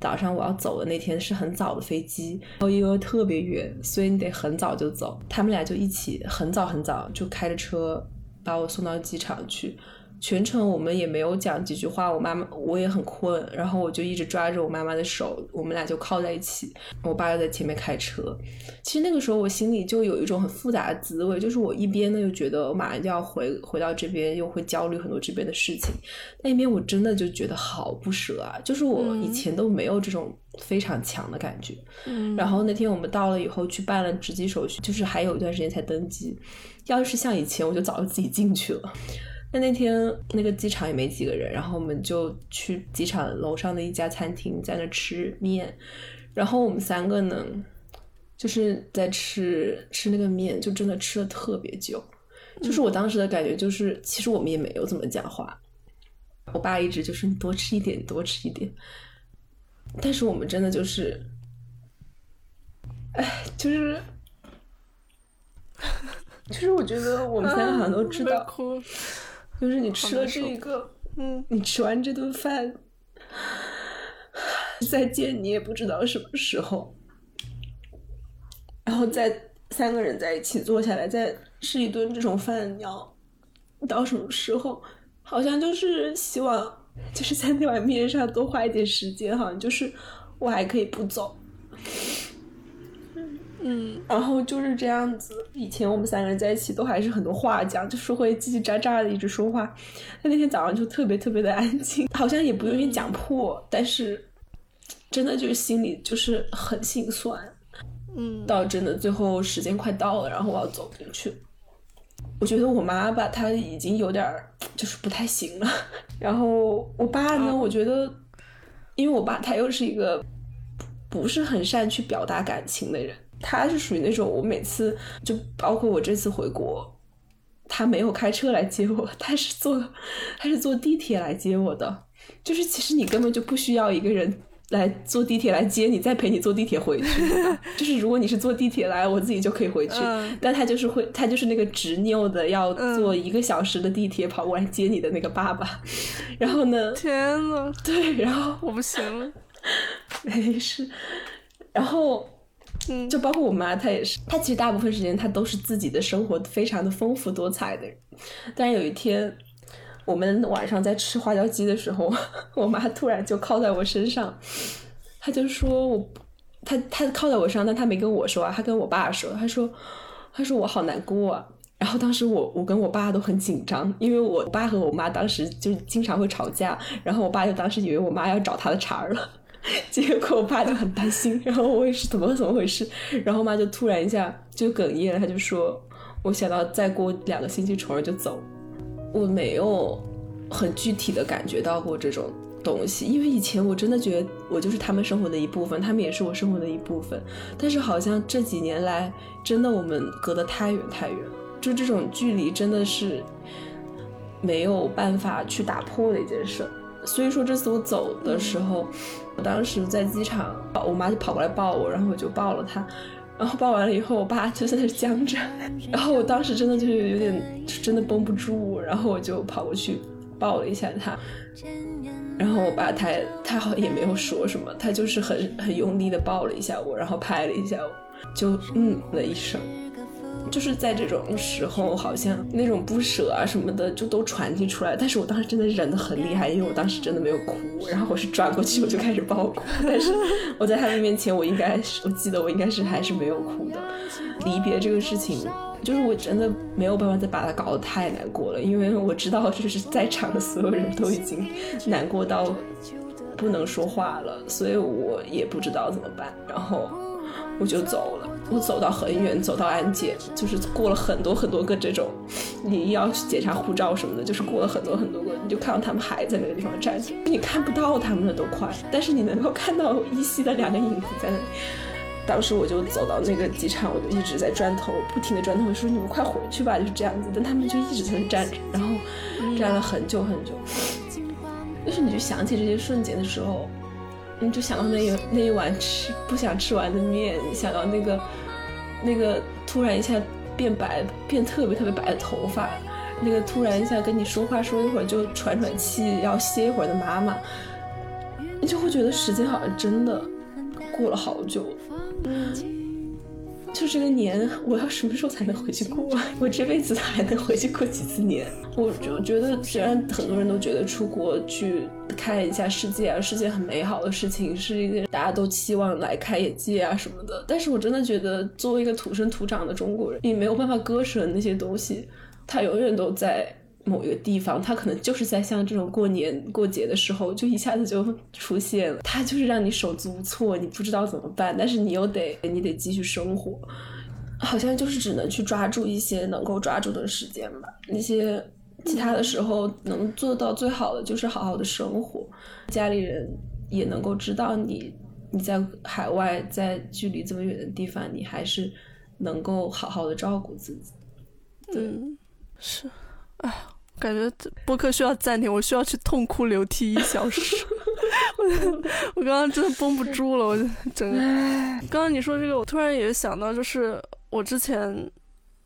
早上我要走的那天是很早的飞机，然后因为特别远，所以你得很早就走。他们俩就一起很早很早就开着车把我送到机场去。全程我们也没有讲几句话，我妈妈我也很困，然后我就一直抓着我妈妈的手，我们俩就靠在一起，我爸又在前面开车。其实那个时候我心里就有一种很复杂的滋味，就是我一边呢又觉得我马上就要回回到这边，又会焦虑很多这边的事情，那一边我真的就觉得好不舍啊，就是我以前都没有这种非常强的感觉。嗯，然后那天我们到了以后去办了值机手续，就是还有一段时间才登机，要是像以前我就早就自己进去了。那那天那个机场也没几个人，然后我们就去机场楼上的一家餐厅，在那吃面。然后我们三个呢，就是在吃吃那个面，就真的吃了特别久。就是我当时的感觉就是，其实我们也没有怎么讲话。我爸一直就是你多吃一点，多吃一点。但是我们真的就是，哎，就是，就是我觉得我们三个好像都知道，就是你吃了这一个，嗯，你吃完这顿饭，再见你也不知道什么时候，然后再三个人在一起坐下来再吃一顿这种饭，你要到什么时候？好像就是希望。就是在那碗面上多花一点时间，好像就是我还可以不走，嗯，然后就是这样子。以前我们三个人在一起都还是很多话讲，就是会叽叽喳喳的一直说话。但那天早上就特别特别的安静，好像也不愿意讲破，但是真的就是心里就是很心酸。嗯，到真的最后时间快到了，然后我要走进去。我觉得我妈吧，她已经有点儿就是不太行了。然后我爸呢，我觉得，因为我爸他又是一个不是很善去表达感情的人，他是属于那种我每次就包括我这次回国，他没有开车来接我，他是坐 他是坐地铁来接我的。就是其实你根本就不需要一个人。来坐地铁来接你，再陪你坐地铁回去。就是如果你是坐地铁来，我自己就可以回去。但他就是会，他就是那个执拗的要坐一个小时的地铁跑过来接你的那个爸爸。然后呢？天呐，对，然后我不行了。没事。然后，就包括我妈，她也是。她其实大部分时间她都是自己的生活非常的丰富多彩的。但是有一天。我们晚上在吃花椒鸡的时候，我妈突然就靠在我身上，她就说我，她她靠在我身上，但她没跟我说啊，她跟我爸说，她说，她说我好难过啊。然后当时我我跟我爸都很紧张，因为我爸和我妈当时就经常会吵架，然后我爸就当时以为我妈要找他的茬儿了，结果我爸就很担心，然后我也是怎么怎么回事，然后我妈就突然一下就哽咽了，她就说，我想到再过两个星期虫儿就走。我没有很具体的感觉到过这种东西，因为以前我真的觉得我就是他们生活的一部分，他们也是我生活的一部分。但是好像这几年来，真的我们隔得太远太远，就这种距离真的是没有办法去打破的一件事。所以说这次我走的时候，我当时在机场，我妈就跑过来抱我，然后我就抱了她。然后抱完了以后，我爸就在那僵着，然后我当时真的就是有点真的绷不住，然后我就跑过去抱了一下他，然后我爸他他好像也没有说什么，他就是很很用力的抱了一下我，然后拍了一下我，就嗯了一声。就是在这种时候，好像那种不舍啊什么的就都传递出来。但是我当时真的忍得很厉害，因为我当时真的没有哭。然后我是转过去我就开始爆哭，但是我在他们面前，我应该是我记得我应该是还是没有哭的。离别这个事情，就是我真的没有办法再把它搞得太难过了，因为我知道就是在场的所有人都已经难过到不能说话了，所以我也不知道怎么办。然后。我就走了，我走到很远，走到安检，就是过了很多很多个这种，你要去检查护照什么的，就是过了很多很多个，你就看到他们还在那个地方站着，你看不到他们的都快，但是你能够看到依稀的两个影子在那里。当时我就走到那个机场，我就一直在转头，不停的转头，说你们快回去吧，就是这样子。但他们就一直在那站着，然后站了很久很久。就是你就想起这些瞬间的时候。你就想到那一那一碗吃不想吃完的面，想到那个那个突然一下变白变特别特别白的头发，那个突然一下跟你说话说一会儿就喘喘气要歇一会儿的妈妈，你就会觉得时间好像真的过了好久。就这个年，我要什么时候才能回去过？我这辈子还能回去过几次年？我就觉得，虽然很多人都觉得出国去看一下世界啊，世界很美好的事情，是一件大家都期望来开眼界啊什么的。但是我真的觉得，作为一个土生土长的中国人，你没有办法割舍那些东西，它永远都在。某一个地方，它可能就是在像这种过年过节的时候，就一下子就出现了。它就是让你手足无措，你不知道怎么办，但是你又得你得继续生活，好像就是只能去抓住一些能够抓住的时间吧。那些其他的时候能做到最好的就是好好的生活，家里人也能够知道你你在海外，在距离这么远的地方，你还是能够好好的照顾自己。嗯。是，哎，感觉播客需要暂停，我需要去痛哭流涕一小时。我我刚刚真的绷不住了，我整个。刚刚你说这个，我突然也想到，就是我之前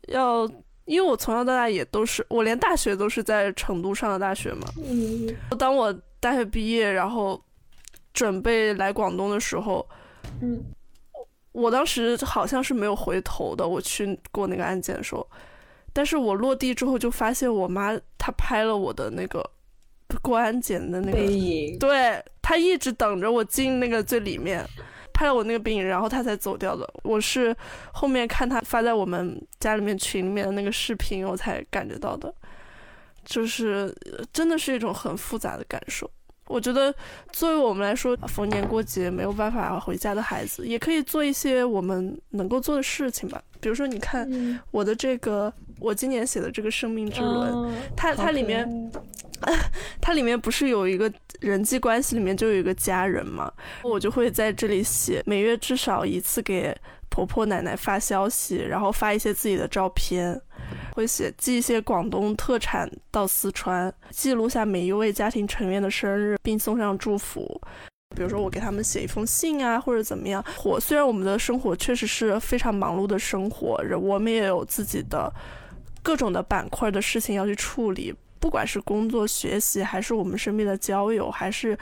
要，因为我从小到大也都是，我连大学都是在成都上的大学嘛。嗯。当我大学毕业，然后准备来广东的时候，嗯，我当时好像是没有回头的。我去过那个案件的时候，但是我落地之后就发现我妈她拍了我的那个。过安检的那个背影，对她一直等着我进那个最里面，拍了我那个背影，然后她才走掉的。我是后面看她发在我们家里面群里面的那个视频，我才感觉到的，就是真的是一种很复杂的感受。我觉得作为我们来说，逢年过节没有办法回家的孩子，也可以做一些我们能够做的事情吧。比如说，你看我的这个，我今年写的这个生命之轮，它它里面。它里面不是有一个人际关系里面就有一个家人嘛？我就会在这里写，每月至少一次给婆婆奶奶发消息，然后发一些自己的照片，会写寄一些广东特产到四川，记录下每一位家庭成员的生日，并送上祝福。比如说我给他们写一封信啊，或者怎么样。我虽然我们的生活确实是非常忙碌的生活，我们也有自己的各种的板块的事情要去处理。不管是工作、学习，还是我们身边的交友，还是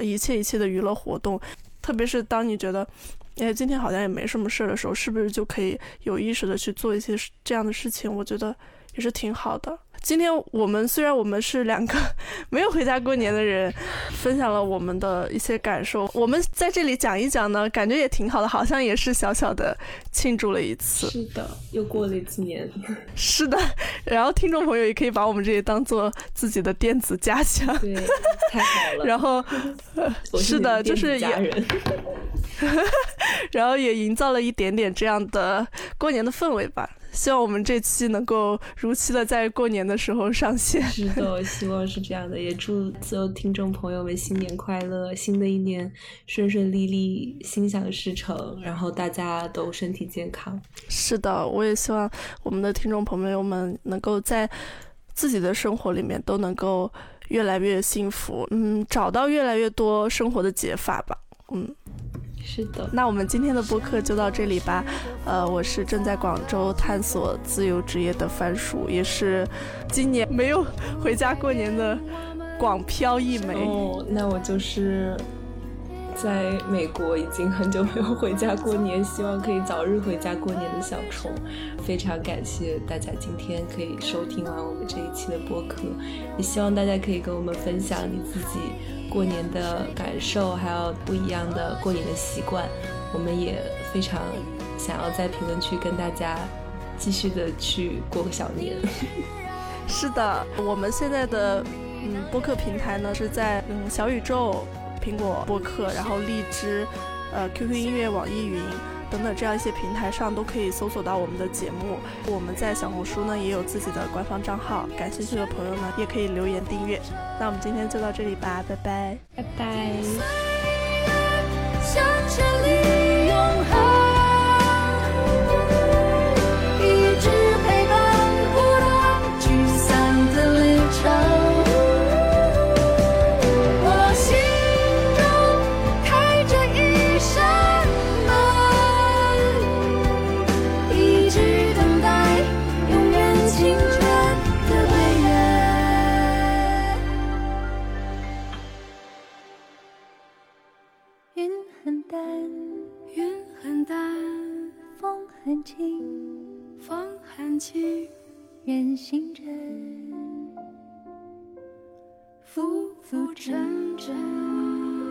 一切一切的娱乐活动，特别是当你觉得，哎，今天好像也没什么事的时候，是不是就可以有意识的去做一些这样的事情？我觉得也是挺好的。今天我们虽然我们是两个 没有回家过年的人，分享了我们的一些感受。我们在这里讲一讲呢，感觉也挺好的，好像也是小小的庆祝了一次。是的，又过了一次年。是的，然后听众朋友也可以把我们这里当做自己的电子家乡。对，太好了。然后，是的，就是也，然后也营造了一点点这样的过年的氛围吧。希望我们这期能够如期的在过年的时候上线。是的，希望是这样的。也祝所有听众朋友们新年快乐，新的一年顺顺利利，心想事成，然后大家都身体健康。是的，我也希望我们的听众朋友们能够在自己的生活里面都能够越来越幸福，嗯，找到越来越多生活的解法吧，嗯。是的，那我们今天的播客就到这里吧。呃，我是正在广州探索自由职业的番薯，也是今年没有回家过年的广漂一枚。哦，那我就是在美国已经很久没有回家过年，希望可以早日回家过年的小虫。非常感谢大家今天可以收听完我们这一期的播客，也希望大家可以跟我们分享你自己。过年的感受，还有不一样的过年的习惯，我们也非常想要在评论区跟大家继续的去过个小年。是的，我们现在的嗯播客平台呢是在嗯小宇宙、苹果播客，然后荔枝、呃 QQ 音乐、网易云。等等，这样一些平台上都可以搜索到我们的节目。我们在小红书呢也有自己的官方账号，感兴趣的朋友呢也可以留言订阅。那我们今天就到这里吧，拜拜，拜拜。轻风寒起远行人，浮浮沉沉。